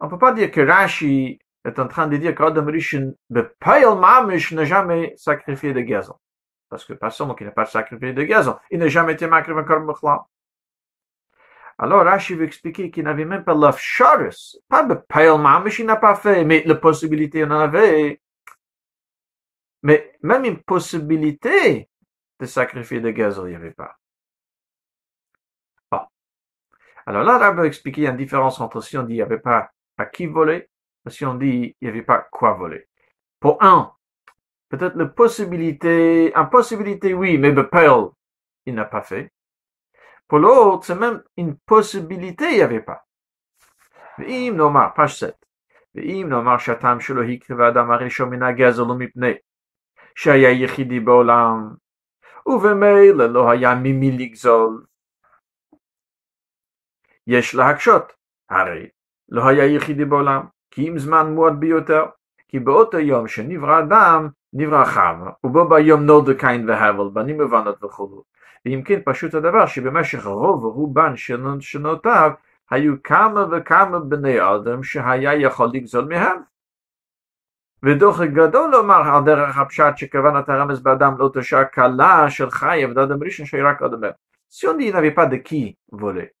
On ne peut pas dire que Rashi est en train de dire qu'Adam Rishon, Bepail Mamish, n'a jamais sacrifié de gazon. Parce que personne qui n'a pas sacrifié de gazon, il n'a jamais été makrif korban Alors Rashi veut expliquer qu'il n'avait même pas l'afsharis, pas Bepail Mamish, il n'a pas fait, mais la possibilité, il en avait. Mais même une possibilité de sacrifier de gazon, il n'y avait pas. Alors là, Rabbi a expliqué une différence entre si on dit il n'y avait pas à qui voler, si on dit il n'y avait pas quoi voler. Pour un, peut-être la possibilité, impossibilité oui, mais Bepel, il n'a pas fait. Pour l'autre, c'est même une possibilité, il n'y avait pas. ואם נאמר, פש 7, ואם נאמר שהטעם שלו הקריב האדם הראשון מן הגזל ומפני שהיה יחידי בעולם, ובמילא לא היה ממי לגזול. יש להקשות, הרי לא היה יחידי בעולם, כי אם זמן מועט ביותר, כי באותו יום שנברא אדם, נברא חווה, ובו ביום נולדו קין והבל, בנים ובנות וכו'. ואם כן, פשוט הדבר שבמשך רוב רובן של שנותיו, היו כמה וכמה בני אדם שהיה יכול לגזול מהם. ודוחק גדול לומר על דרך הפשט שכוונת הרמז באדם לא תשעה קלה של חי עבדת אדם ראשון שרק אדם. Si on dit il n'avait pas de qui voler,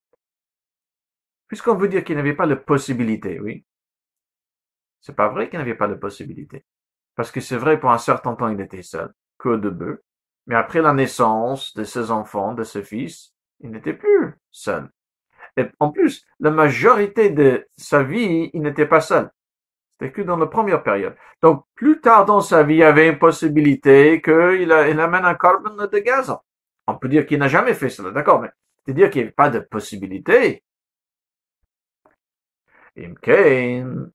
puisqu'on veut dire qu'il n'avait pas la possibilité, oui. C'est pas vrai qu'il n'avait pas de possibilité. Parce que c'est vrai, pour un certain temps, il était seul, qu'au début. Mais après la naissance de ses enfants, de ses fils, il n'était plus seul. Et en plus, la majorité de sa vie, il n'était pas seul. C'était que dans la première période. Donc, plus tard dans sa vie, il y avait une possibilité qu'il il amène un carbone de gaz. On peut dire qu'il n'a jamais fait cela, d'accord, mais c'est dire qu'il n'y avait pas de possibilité. Imkain,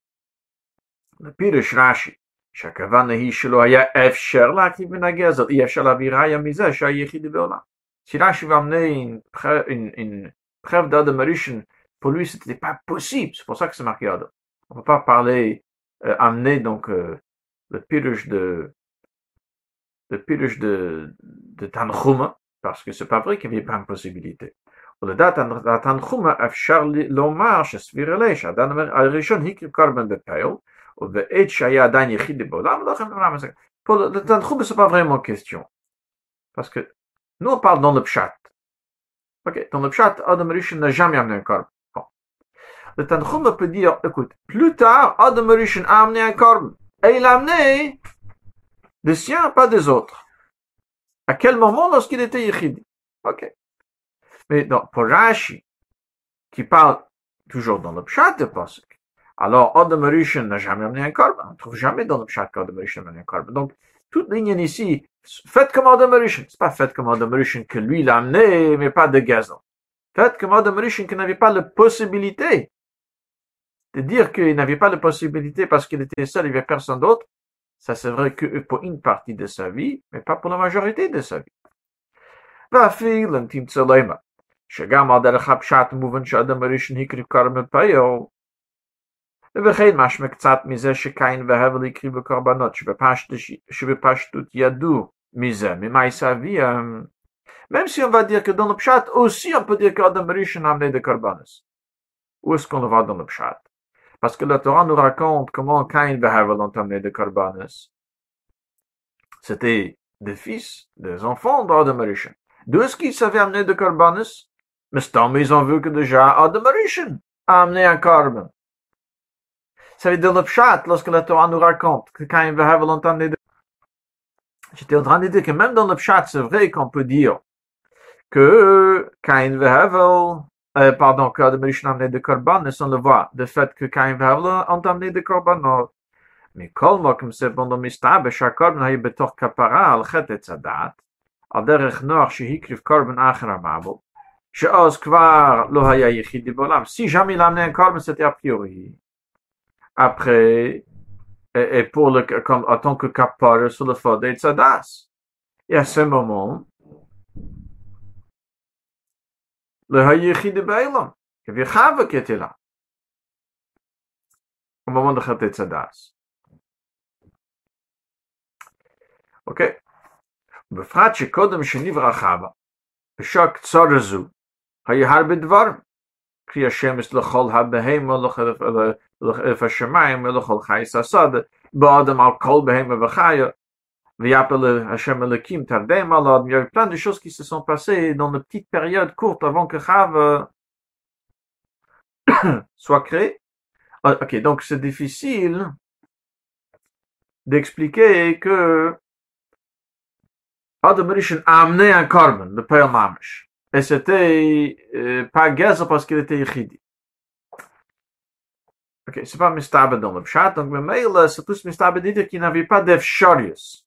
לפירוש רש"י, שהכוונה היא שלא היה אפשר להקריב מן הגזל, אי אפשר להביא ראיה מזה שהיה יחידי בעולם. Si Rashi va amener une, une, une preuve d'Adam Rishon, pour lui c'était pas possible, c'est pour ça que c'est marqué Adam. On ne peut pas parler, euh, amener donc euh, le pirush de le pirush de, de Tanchuma, parce que c'est pas vrai qu'il n'y avait pas une possibilité. ולדעת התנחומה אפשר לומר שסביר עליה שהאדם הראשון הקריב קורבן בפייל, pour le Tanchum, ce n'est pas vraiment question. Parce que nous, on parle dans le Pshat. Ok, dans le Pshat, Adam Rishon n'a jamais amené un corps. Bon. Le Tanchum peut dire, écoute, plus tard, Adam Rishon a amené un corps. Et il a amené des siens, pas des autres. À quel moment lorsqu'il était Yechid? Ok. Mais donc, pour Rashi, qui parle toujours dans le Pshat, je pense, alors Adam Rishon n'a jamais amené un corban. On ne trouve jamais dans le pshat qu'Adam Rishon a amené un corban. Donc, toute ligne ici, faites comme Adam Rishon. C'est pas faites comme Adam Rishon que lui l'a amené, mais pas de gazon. Faites comme Adam Rishon qui n'avait pas la possibilité de dire qu'il n'avait pas la possibilité parce qu'il était seul, il n'y avait personne d'autre. Ça c'est vrai que pour une partie de sa vie, mais pas pour la majorité de sa vie. Va שגם על דרך הפשט מובן שאדם הראשון הקריב קורבן פייל, וכן משמע קצת מזה שקין והבל הקריבו קורבנות, שבפשטות ידעו מזה, ממעשה אביהם. Même si on va dire que dans le pshat, aussi on peut dire qu'Adam Rishon a amené des korbanos. Où est-ce qu'on le voit dans le pshat? Parce que la Torah nous raconte comment Cain et Havel ont amené des korbanos. C'était des fils, des enfants d'Adam Rishon. D'où est-ce qu'ils savaient amener des korbanos? Mais mais ils ont vu que déjà Adam Rishon a amené un korban. Ça veut dire le pshat lorsque la Torah nous raconte que quand l'entendre les. J'étais en train de que même dans le pshat, c'est vrai qu'on peut dire que Cain euh, pardon, que Adam a de le fait que Cain de Mais comme ben chaque a. Si jamais il un c'était a priori Après, et, et pour le, comme, en tant que kapara sur le fond des tzadas. Et à ce moment, le hayichi de Bailam, il y avait Chava qui était là. Au moment de Chat Tzadas. Ok? בפרט שקודם שנברא חווה, בשוק צור זו, היה הרבה דברים. il y a eu plein de choses qui se sont passées dans une petite période courte avant que Chav euh, [coughs] soit créé. Ah, ok, donc c'est difficile d'expliquer que Adam Rishon a amené un korban, le Père et c'était euh, pas Gaza parce qu'il était Yechidi. Ok, c'est pas Mistabed dans le Pshat, donc Memeila, euh, c'est tous Mistabed qu'il n'avait pas d'Efsharius.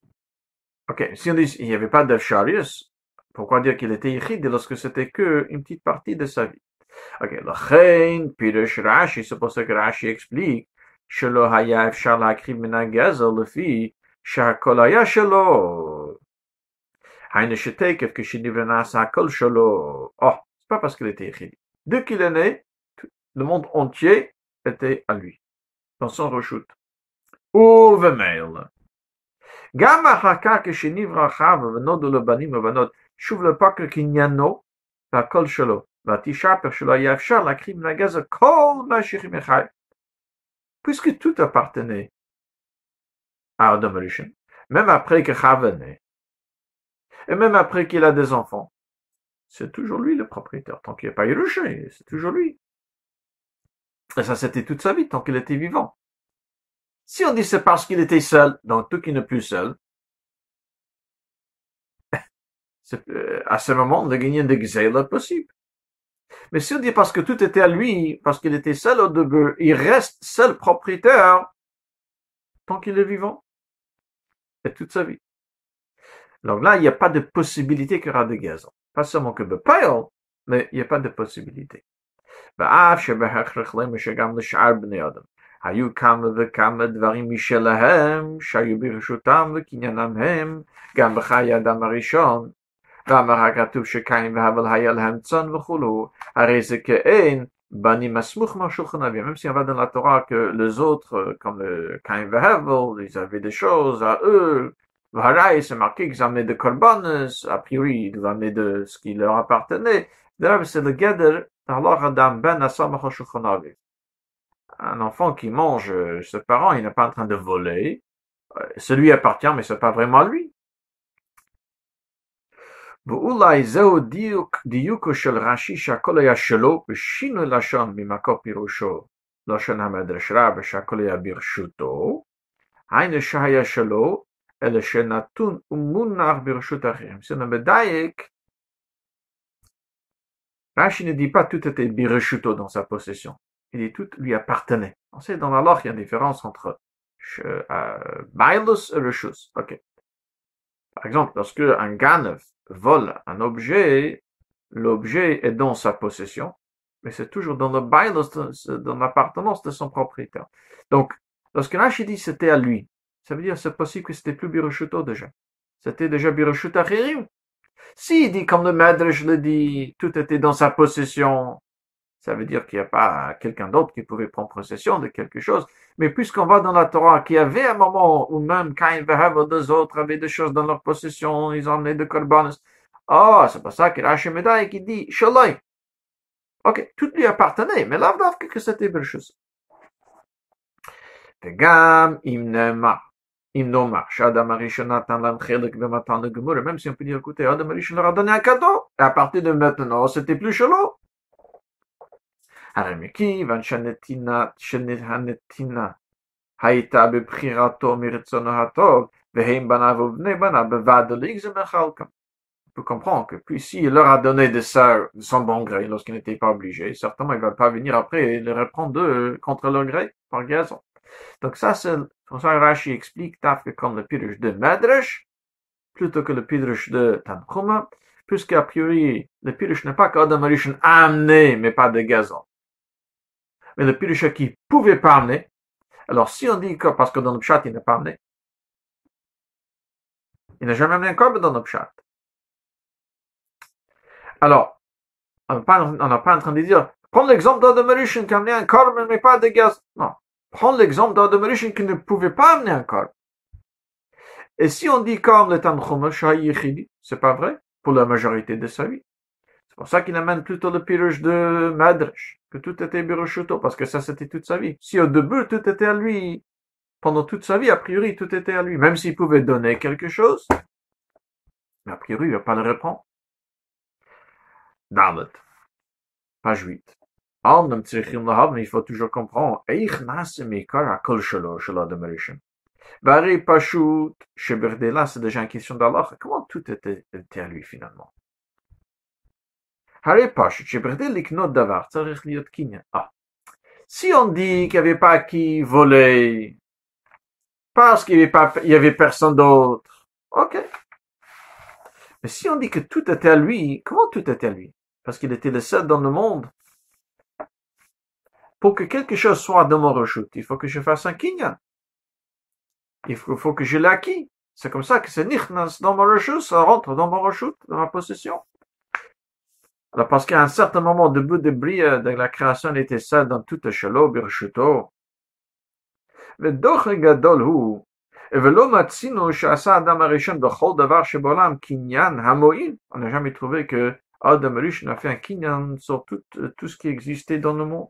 Ok, si on dit qu'il n'y avait pas d'Efsharius, pourquoi dire qu'il était Yechidi lorsque c'était que une petite partie de sa vie? Ok, le Chain, Pirush Rashi, c'est pour ça que Rashi explique, Shelo Haya Efshar Mina Gaza, le fi, Shakolaya Shelo. Oh, c'est pas parce qu'il était יחידי. Dès qu'il est né, le monde entier était à lui, dans son rechute. ובמילא. גם אחר כך כשנברא חווה ונודו לבנים ובנות, שוב לפקר קניינו והכל שלו. והתשעפר שלו היה אפשר להקריב מן הגזר כל מה שכימי חי. puisque tout appartenait à Adam Rishon, même après que Chava naît, et même après qu'il a des enfants, c'est toujours lui le propriétaire. Tant qu'il a pas Yerusha, c'est toujours lui. Et ça, c'était toute sa vie, tant qu'il était vivant. Si on dit c'est parce qu'il était seul, donc tout qui n'est plus seul, [laughs] à ce moment, le gagner de est possible. Mais si on dit parce que tout était à lui, parce qu'il était seul au début, il reste seul propriétaire tant qu'il est vivant. Et toute sa vie. Donc là, il n'y a pas de possibilité qu'il y aura de gazon. Pas seulement que de pail, mais il n'y a pas de possibilité. היו כמה וכמה דברים משלהם שהיו ברשותם וקניינם הם, גם בחיי אדם הראשון, ואמר הכתוב שקין והבל היה להם צאן וכולו, הרי זה כאין בנים הסמוך מהשולחן אביהם. Même si on va dans la Torah que les autres, comme le Cain et Havel, ils avaient des choses à eux, Vaharai, c'est marqué qu'ils amenaient des korbanes, a priori, ils amenaient de ce qui leur appartenait. D'ailleurs, c'est le Geder, Allah Adam Ben Asamach Shulchan Aviv. Un enfant qui mange ses parents, il n'est pas en train de voler. Celui appartient, mais c'est pas vraiment lui. ואולי זהו דיוק, דיוקו של רש"י שהכל היה שלו בשינוי לשון ממקור פירושו לשון המדרש רב שהכל היה ברשותו, היינו שהיה שלו, אלא שנתון ומונח ברשות אחרים. זה מדייק, Rashi ne dit pas tout était bireshuto dans sa possession. Il dit tout lui appartenait. On sait dans la loi qu'il y a une différence entre euh, bailus et reshus. Ok. Par exemple, lorsque un ganev vole un objet, l'objet est dans sa possession, mais c'est toujours dans le bail, dans l'appartenance de son propriétaire. Donc, lorsque Rashi dit c'était à lui, ça veut dire, c'est possible que c'était plus Biroshuto déjà. C'était déjà Biroshuto Achirim. Si, il dit, comme le Madrish le dit, tout était dans sa possession. Ça veut dire qu'il n'y a pas quelqu'un d'autre qui pouvait prendre possession de quelque chose. Mais puisqu'on va dans la Torah, qu'il y avait un moment où même Cain et deux autres avaient des choses dans leur possession, ils emmenaient de Korbanos. Ah, oh, c'est pas ça qu'il a Médaille qui dit, Shalai. Ok, tout lui appartenait, mais là, que c'était Biroshuto. Tegam, im אם נאמר שאדם הראשון נתן להם חלק במתן לגמור, même si on peut dire, écoutez, אדם הראשון leur a donné un cadeau, et à partir de maintenant, c'était plus שלו. הרי מכיוון שהנתינה, שהנתינה הייתה בבחירתו מרצונו הטוב, והם בניו ובני בניו בוועד זה מחלקם. On peut comprendre que puis s'il leur a donné de ça de son bon gré lorsqu'il n'était pas obligé, certainement il ne va pas venir après et les reprendre d'eux contre leur gré par gazon. Donc ça, c'est comme ça Rashi explique taf que comme le pirush de Medrash, plutôt que le pirush de Tanchuma, puisqu'a priori, le pirush n'est pas qu'Adam Arishon a amené, mais pas de gazon. Mais le pirush qui pouvait pas amener, alors si on dit que parce que dans le pshat il n'a pas amené, il n'a jamais amené un corps dans le pshat. Alors, on n'est pas, en train de dire, prends l'exemple d'Adam Arishon qui a amené un corps mais pas de gaz. Non. Prends l'exemple d'Adam Rishon qui ne pouvait pas amener un corps. Et si on dit comme le Tanchuma c'est pas vrai pour la majorité de sa vie. C'est pour ça qu'il amène plutôt le pirush de Madrash, que tout était Biroshuto, parce que ça c'était toute sa vie. Si au début tout était à lui, pendant toute sa vie, a priori tout était à lui, même s'il pouvait donner quelque chose, a priori il va pas le reprendre. Dalet, page 8. אמנם צריכים להבין, il faut toujours comprendre, איך נעשה מעיקר הקול שלו, של האדם הראשון. והרי פשוט שברדלה c'est déjà une question d'Allah, comment tout était, était à lui finalement? הרי פשוט שברדל לקנות דבר צריך להיות קניין. Ah. Si on dit qu'il n'y avait pas qui volait, parce qu'il n'y avait, pas, il y avait personne d'autre, ok. Mais si on dit que tout était à lui, comment tout était à lui? Parce qu'il était le seul dans le monde pour que quelque chose soit dans mon rechute, il faut que je fasse un kinyan. Il faut, que je l'acquis. C'est comme ça que c'est nichnas dans mon rechute, ça rentre dans mon rechute, dans ma possession. Alors, parce qu'à un certain moment, début de bris de la création était ça dans toute shalo, birchuto. ודוח גדול הוא, ולא מצינו שעשה אדם הראשון בכל דבר שבעולם קניין המועיל. On n'a jamais trouvé que Adam Rishon a fait un kinyan sur tout, tout ce qui existait dans le monde.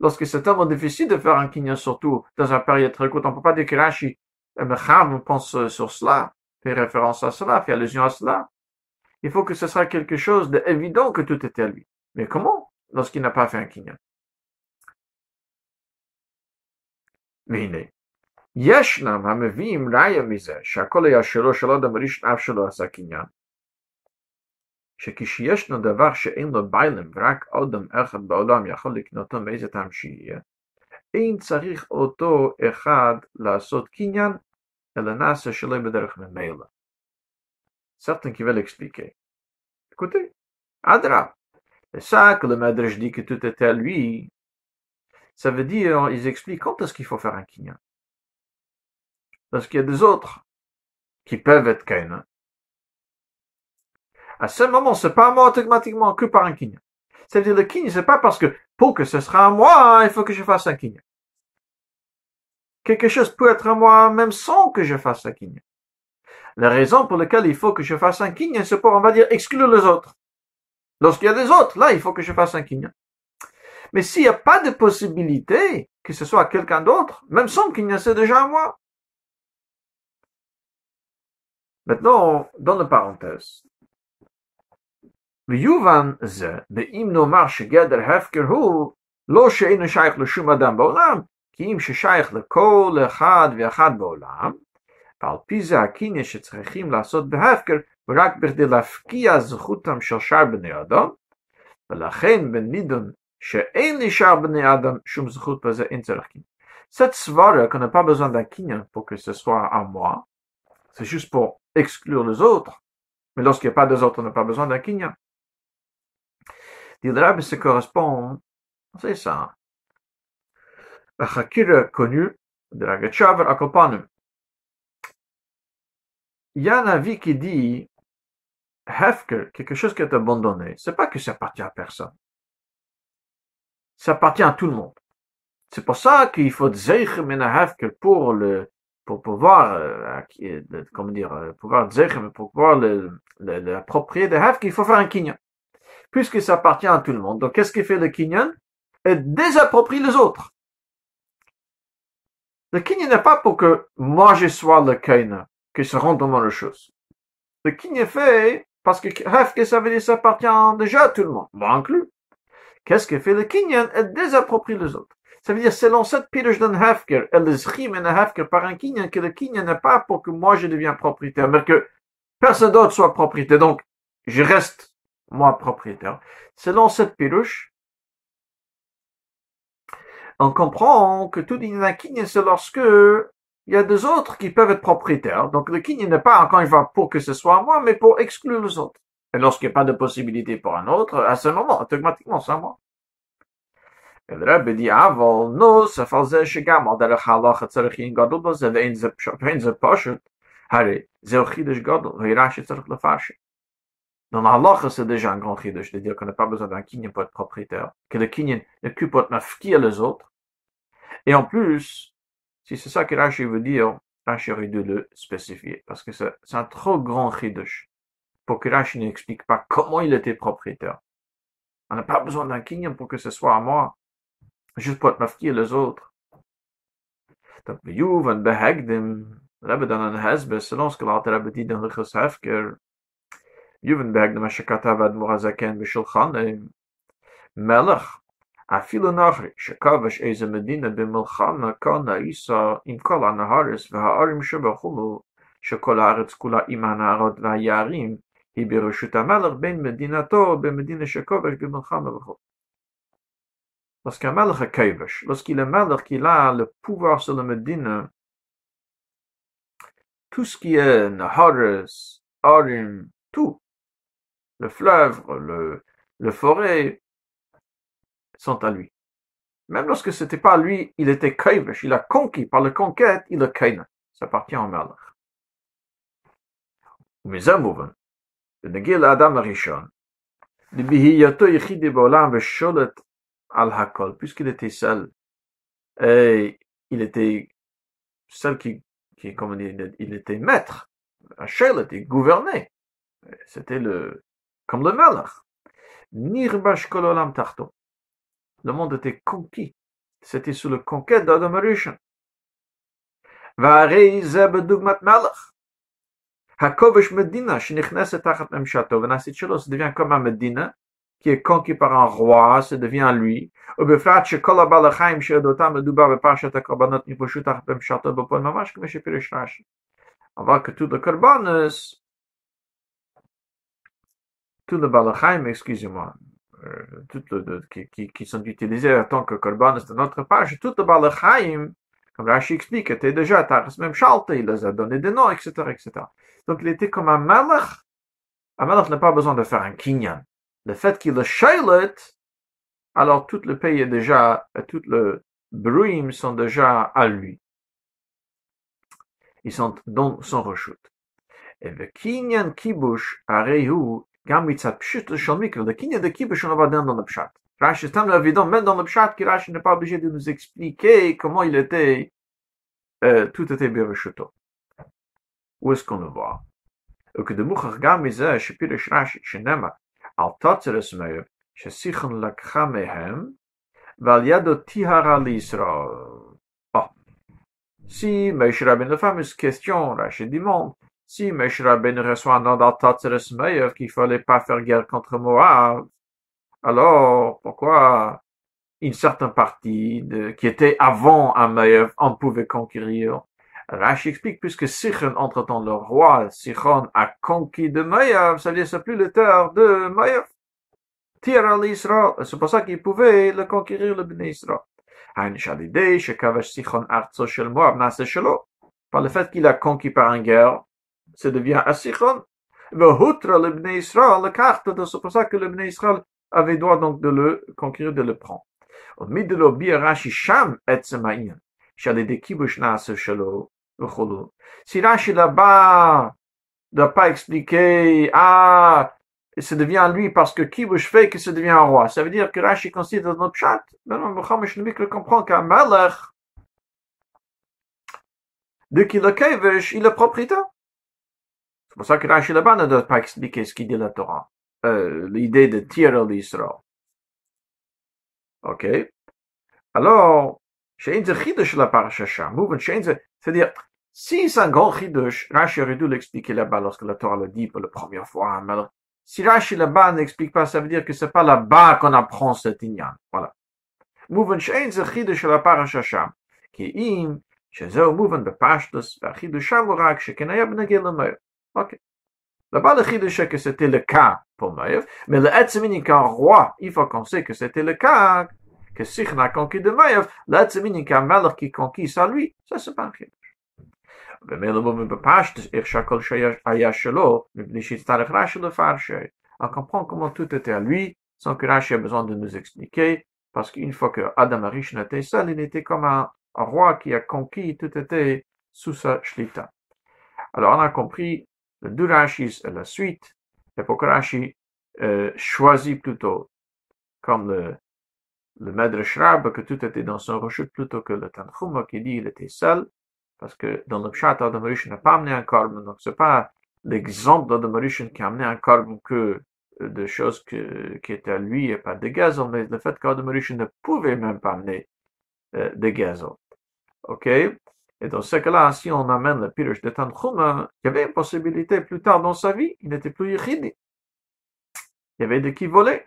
lorsque c'est tellement difficile de faire un kinyan, surtout dans un période très courte. On ne peut pas dire que Rashi, on pense sur cela, fait référence à cela, fait allusion à cela. Il faut que ce soit quelque chose d'évident que tout était à lui. Mais comment lorsqu'il n'a pas fait un kinyan והנה, ישנם המביאים ראיה מזה שהכל היה שלו של אדם ראשון אף שלא עשה קניין, שכשישנו דבר שאין לו ביילים ורק אדם אחד בעולם יכול לקנותו מאיזה טעם שיהיה, אין צריך אותו אחד לעשות קניין, אלא נעשה שלא בדרך ממילא. Certains qui veulent expliquer. Écoutez, Adra, c'est ça que le Madrash dit que tout était à lui. Ça veut dire, ils expliquent quand est-ce qu'il faut faire un kinyan. Parce qu'il y a des autres qui peuvent être kaina, À ce moment, c'est pas moi automatiquement que par un kinyan. C'est-à-dire, le kinyan, c'est pas parce que, pour que ce sera à moi, il faut que je fasse un kinyan. Quelque chose peut être à moi même sans que je fasse un kinyan. La raison pour laquelle il faut que je fasse un kinyan, c'est pour, on va dire, exclure les autres. Lorsqu'il y a des autres, là, il faut que je fasse un kinyan. Mais s'il n'y a pas de possibilité que ce soit à quelqu'un d'autre, même sans kinyan, c'est déjà à moi. Maintenant, dans la parenthèse, ויובן זה, ואם נאמר שגדר הפקר הוא, לא שאינו שייך לשום אדם בעולם, כי אם ששייך לכל אחד ואחד בעולם, ועל פי זה הקניין שצריכים לעשות בהפקר, ורק בכדי להפקיע זכותם של שאר בני אדם, ולכן בנידון שאין לשאר בני אדם שום זכות בזה אין צריך קניין. Cette svara qu'on n'a pas besoin d'un kinyan pour que ce soit à moi, c'est juste pour exclure les autres. Mais lorsqu'il n'y a pas des on n'a pas besoin d'un kinyan. Dit le Rabbi, ça correspond, c'est ça. La chakira connue de Kopanim. Il y a un avis qui dit, Hefker, quelque chose qui est abandonné, c'est pas que ça appartient à personne. Ça appartient à tout le monde. C'est pour ça qu'il faut Zeichem Hefker pour le, pour pouvoir, euh, comment dire, euh, pouvoir Zeichem, pour pouvoir le, le, l'approprier de Hefker, il faut faire un kinyan. Puisque ça appartient à tout le monde. Donc, qu'est-ce qui fait le kinyan? Et désapproprie les autres. Le kinyan n'est pas pour que moi je sois le kaina, que se rende dans les choses. Le kinyan fait parce que Hefker, ça veut dire ça appartient déjà à tout le monde, moi inclus. Qu'est-ce que fait le kinyan? Et désapproprie les autres. Ça veut dire, selon cette pirouche d'un Hefker, et le zrim et Hefker par un kinyan, que le kinyan n'est pas pour que moi je devienne propriétaire, mais que personne d'autre soit propriétaire. Donc, je reste, moi propriétaire. Selon cette pirouche, on comprend que tout inakin, c'est lorsque il y a des autres qui peuvent être propriétaires. Donc le kin n'est pas encore une fois pour que ce soit moi, mais pour exclure les autres. Et lorsqu'il n'y a pas de possibilité pour un autre, à ce moment, automatiquement, c'est à moi. Et le Rebbe dit, avant, non, ça faisait chez Gamal, dans le halach, tzarech yin gadol, dans le vein ze pshat, vein ze pshat, hare, ze ochidesh gadol, veirash, tzarech lefarshet. Dans la halacha, c'est déjà un grand chidush de dire qu'on n'a pas besoin d'un kinyan pour être propriétaire, que le kinyan ne que pour mafkir les autres. Et en plus, si c'est ça que Rashi veut dire, Rashi aurait dû le spécifier, parce que c'est un trop grand chidush pour que Rashi n'explique pas comment il était propriétaire. On n'a pas besoin d'un kinyan pour que ce soit à moi. juste pour mafkir les autres. Donc, Yuvan behegdim, Rebbe dan een hezbe, selon ce que Rebbe dit dans le יובנברג למה שכתב האדמו"ר הזקן בשולחן מלך אפילו נחרי שכבש איזה מדינה במלחמה כאן האיסה עם כל הנהרס והערים שבחולו שכל הארץ כולה עם הנהרות והיערים היא ברשות המלך בין מדינתו במדינה שכובש במלחמה וכו'. אז כמלך הכבש, אז כי למלך קהילה לפובר של המדינה תוסקיה נהרס ערים טו le fleuve, le, le forêt, sont à lui. Même lorsque c'était pas lui, il était kaivash, il a conquis, par la conquête, il est kaina. Ça appartient au malach. ומזה מובן, ונגיע לאדם הראשון, לבהייתו יחידי בעולם ושולט al hakol, puisqu'il était seul, et il était seul qui, qui comme on dit, il était maître, Hachel était gouverné, c'était le, comme le malach. Nirbash kololam tarto. Le monde était conquis. C'était sous le conquête d'Adam Rishon. והרי זה בדוגמת מלך. הכובש מדינה שנכנסת תחת ממשלתו ונעשית שלו, זה devient comme un medina, qui est conquis par un roi, ça devient lui. ובפרט שכל הבלחיים שאודותם מדובר בפרשת הקורבנות נפגשו תחת ממשלתו בפועל ממש כמו שפירש רש"י. אבל כתוב לקורבנס, tous les balachim, excusez-moi, euh, qui, sont utilisés en tant que korbanos de notre page, toutes les balachim, comme Rashi explique, étaient déjà Taras même Shalta, il les a donné des noms, etc., etc. Donc il était comme un malach. Un malach n'a pas besoin de faire un kinyan. Le fait qu'il le shailet, alors tout le pays est déjà, tout le bruim sont déjà à lui. Ils sont dans son rechute. Et le kinyan kibush arehu gam mitzat pshut shel mikra. Le kinyan de kibush on va dans le pshat. Rashi est tellement évident, même dans le pshat, que Rashi n'est pas obligé de nous expliquer comment il était, euh, tout était bien rechuto. Où est-ce qu'on le voit? que de mouchach gam mizeh, shepirish Rashi, shenema, על תוצרס מאיר, שסיכון לקחה מהם, ועל ידו טיהרה לישראל. Oh. Si Moshe Rabbeinu, la fameuse question, Rachid demande, si Moshe Rabbeinu reçoit un ordre Meir qu'il fallait pas faire guerre contre Moab, alors pourquoi une certaine partie de, qui était avant Meir, on pouvait conquérir, Rashi explique, puisque Sichon, entre-temps, le roi Sichon a conquis de Mayav, ça veut dire plus le terre de Mayav. Tira l'Israël. C'est pour ça qu'il pouvait le conquérir le Bnei Israël. Par le fait qu'il a conquis par une guerre, ça devient à Sichon. le Bnei Israël, la carte, c'est pour ça que le Bnei Israël avait droit donc de le conquérir, de le prendre. Si Rashi là-bas doit pas expliquer, ah, ça devient lui parce que Kibush fait que ça devient un roi. Ça veut dire que Rashi considère notre chat. Maintenant, Mohamed le comprend qu'un malach, de qui le Kevish, il est propriétaire pour ça que Rashi là-bas ne doit pas expliquer ce qu'il dit la Torah. Euh, l'idée de tirer l'Israël. Ok. Alors, ben c'est-à-dire, si c'est un grand chidush, Rashi aurait dû l'expliquer là-bas lorsque la Torah le dit pour la première fois. Hein, mais si Rashi là-bas n'explique pas, ça veut dire que c'est pas là-bas qu'on apprend cet ignan. Voilà. Mouven shein ze chidush la parashasham. Ki im, shezeu mouven bepashtus, vachidusham urak, shekenayab nagelameur. היה בנגיע למאיר. אוקיי. Là-bas, le chidush c'est que c'était le cas pour Maïr, mais le etzemini qu'un roi, il faut qu'on sait que c'était le cas, que Sich a conquis de Maïr, le etzemini qu'un malheur qui conquit ça lui, ça c'est pas un chidush. ומילא בו בפשטס, איך שהכל שהיה שלו, מבלי שיצטרך רש"י לפרשי. On comprend comment tout était à lui, sans que Rashi ait besoin de nous expliquer, parce qu'une fois que Adam Arish n'était seul, il était comme un, un, roi qui a conquis, tout était sous sa shlita. Alors on a compris le deux Rashis et la suite, Rashi euh, choisit plutôt, comme le, le Medrash Rab, que tout était dans son rechute plutôt que le Tanchuma qui dit il était seul, parce que dans le chat, Adam n'a pas amené un corbe, donc c'est pas l'exemple d'Adam qui a amené un corbe que de choses que, qui étaient à lui et pas de gazon, mais le fait qu'Adam ne pouvait même pas amener euh, de gazon. Ok? Et dans ce cas-là, si on amène le pirush de Tanchuma, il y avait une possibilité plus tard dans sa vie, il n'était plus yichidi. Il y avait de qui voler.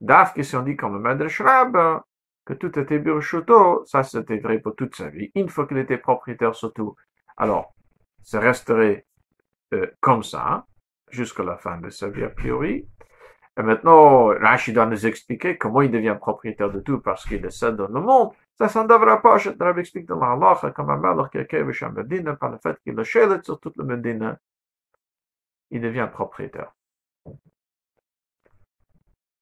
Daf, si on dit comme le Medrash Rab, que tout était Birchuto, ça c'était vrai pour toute sa vie. Une fois qu'il était propriétaire surtout, alors ça resterait euh, comme ça jusqu'à la fin de sa vie a priori. Et maintenant, Rachid doit nous expliquer comment il devient propriétaire de tout parce qu'il est seul dans le monde. Ça, ça ne devrait pas. Je te expliquer dans comme un malheur est Medina par le fait qu'il est sur toute le Medina, il devient propriétaire.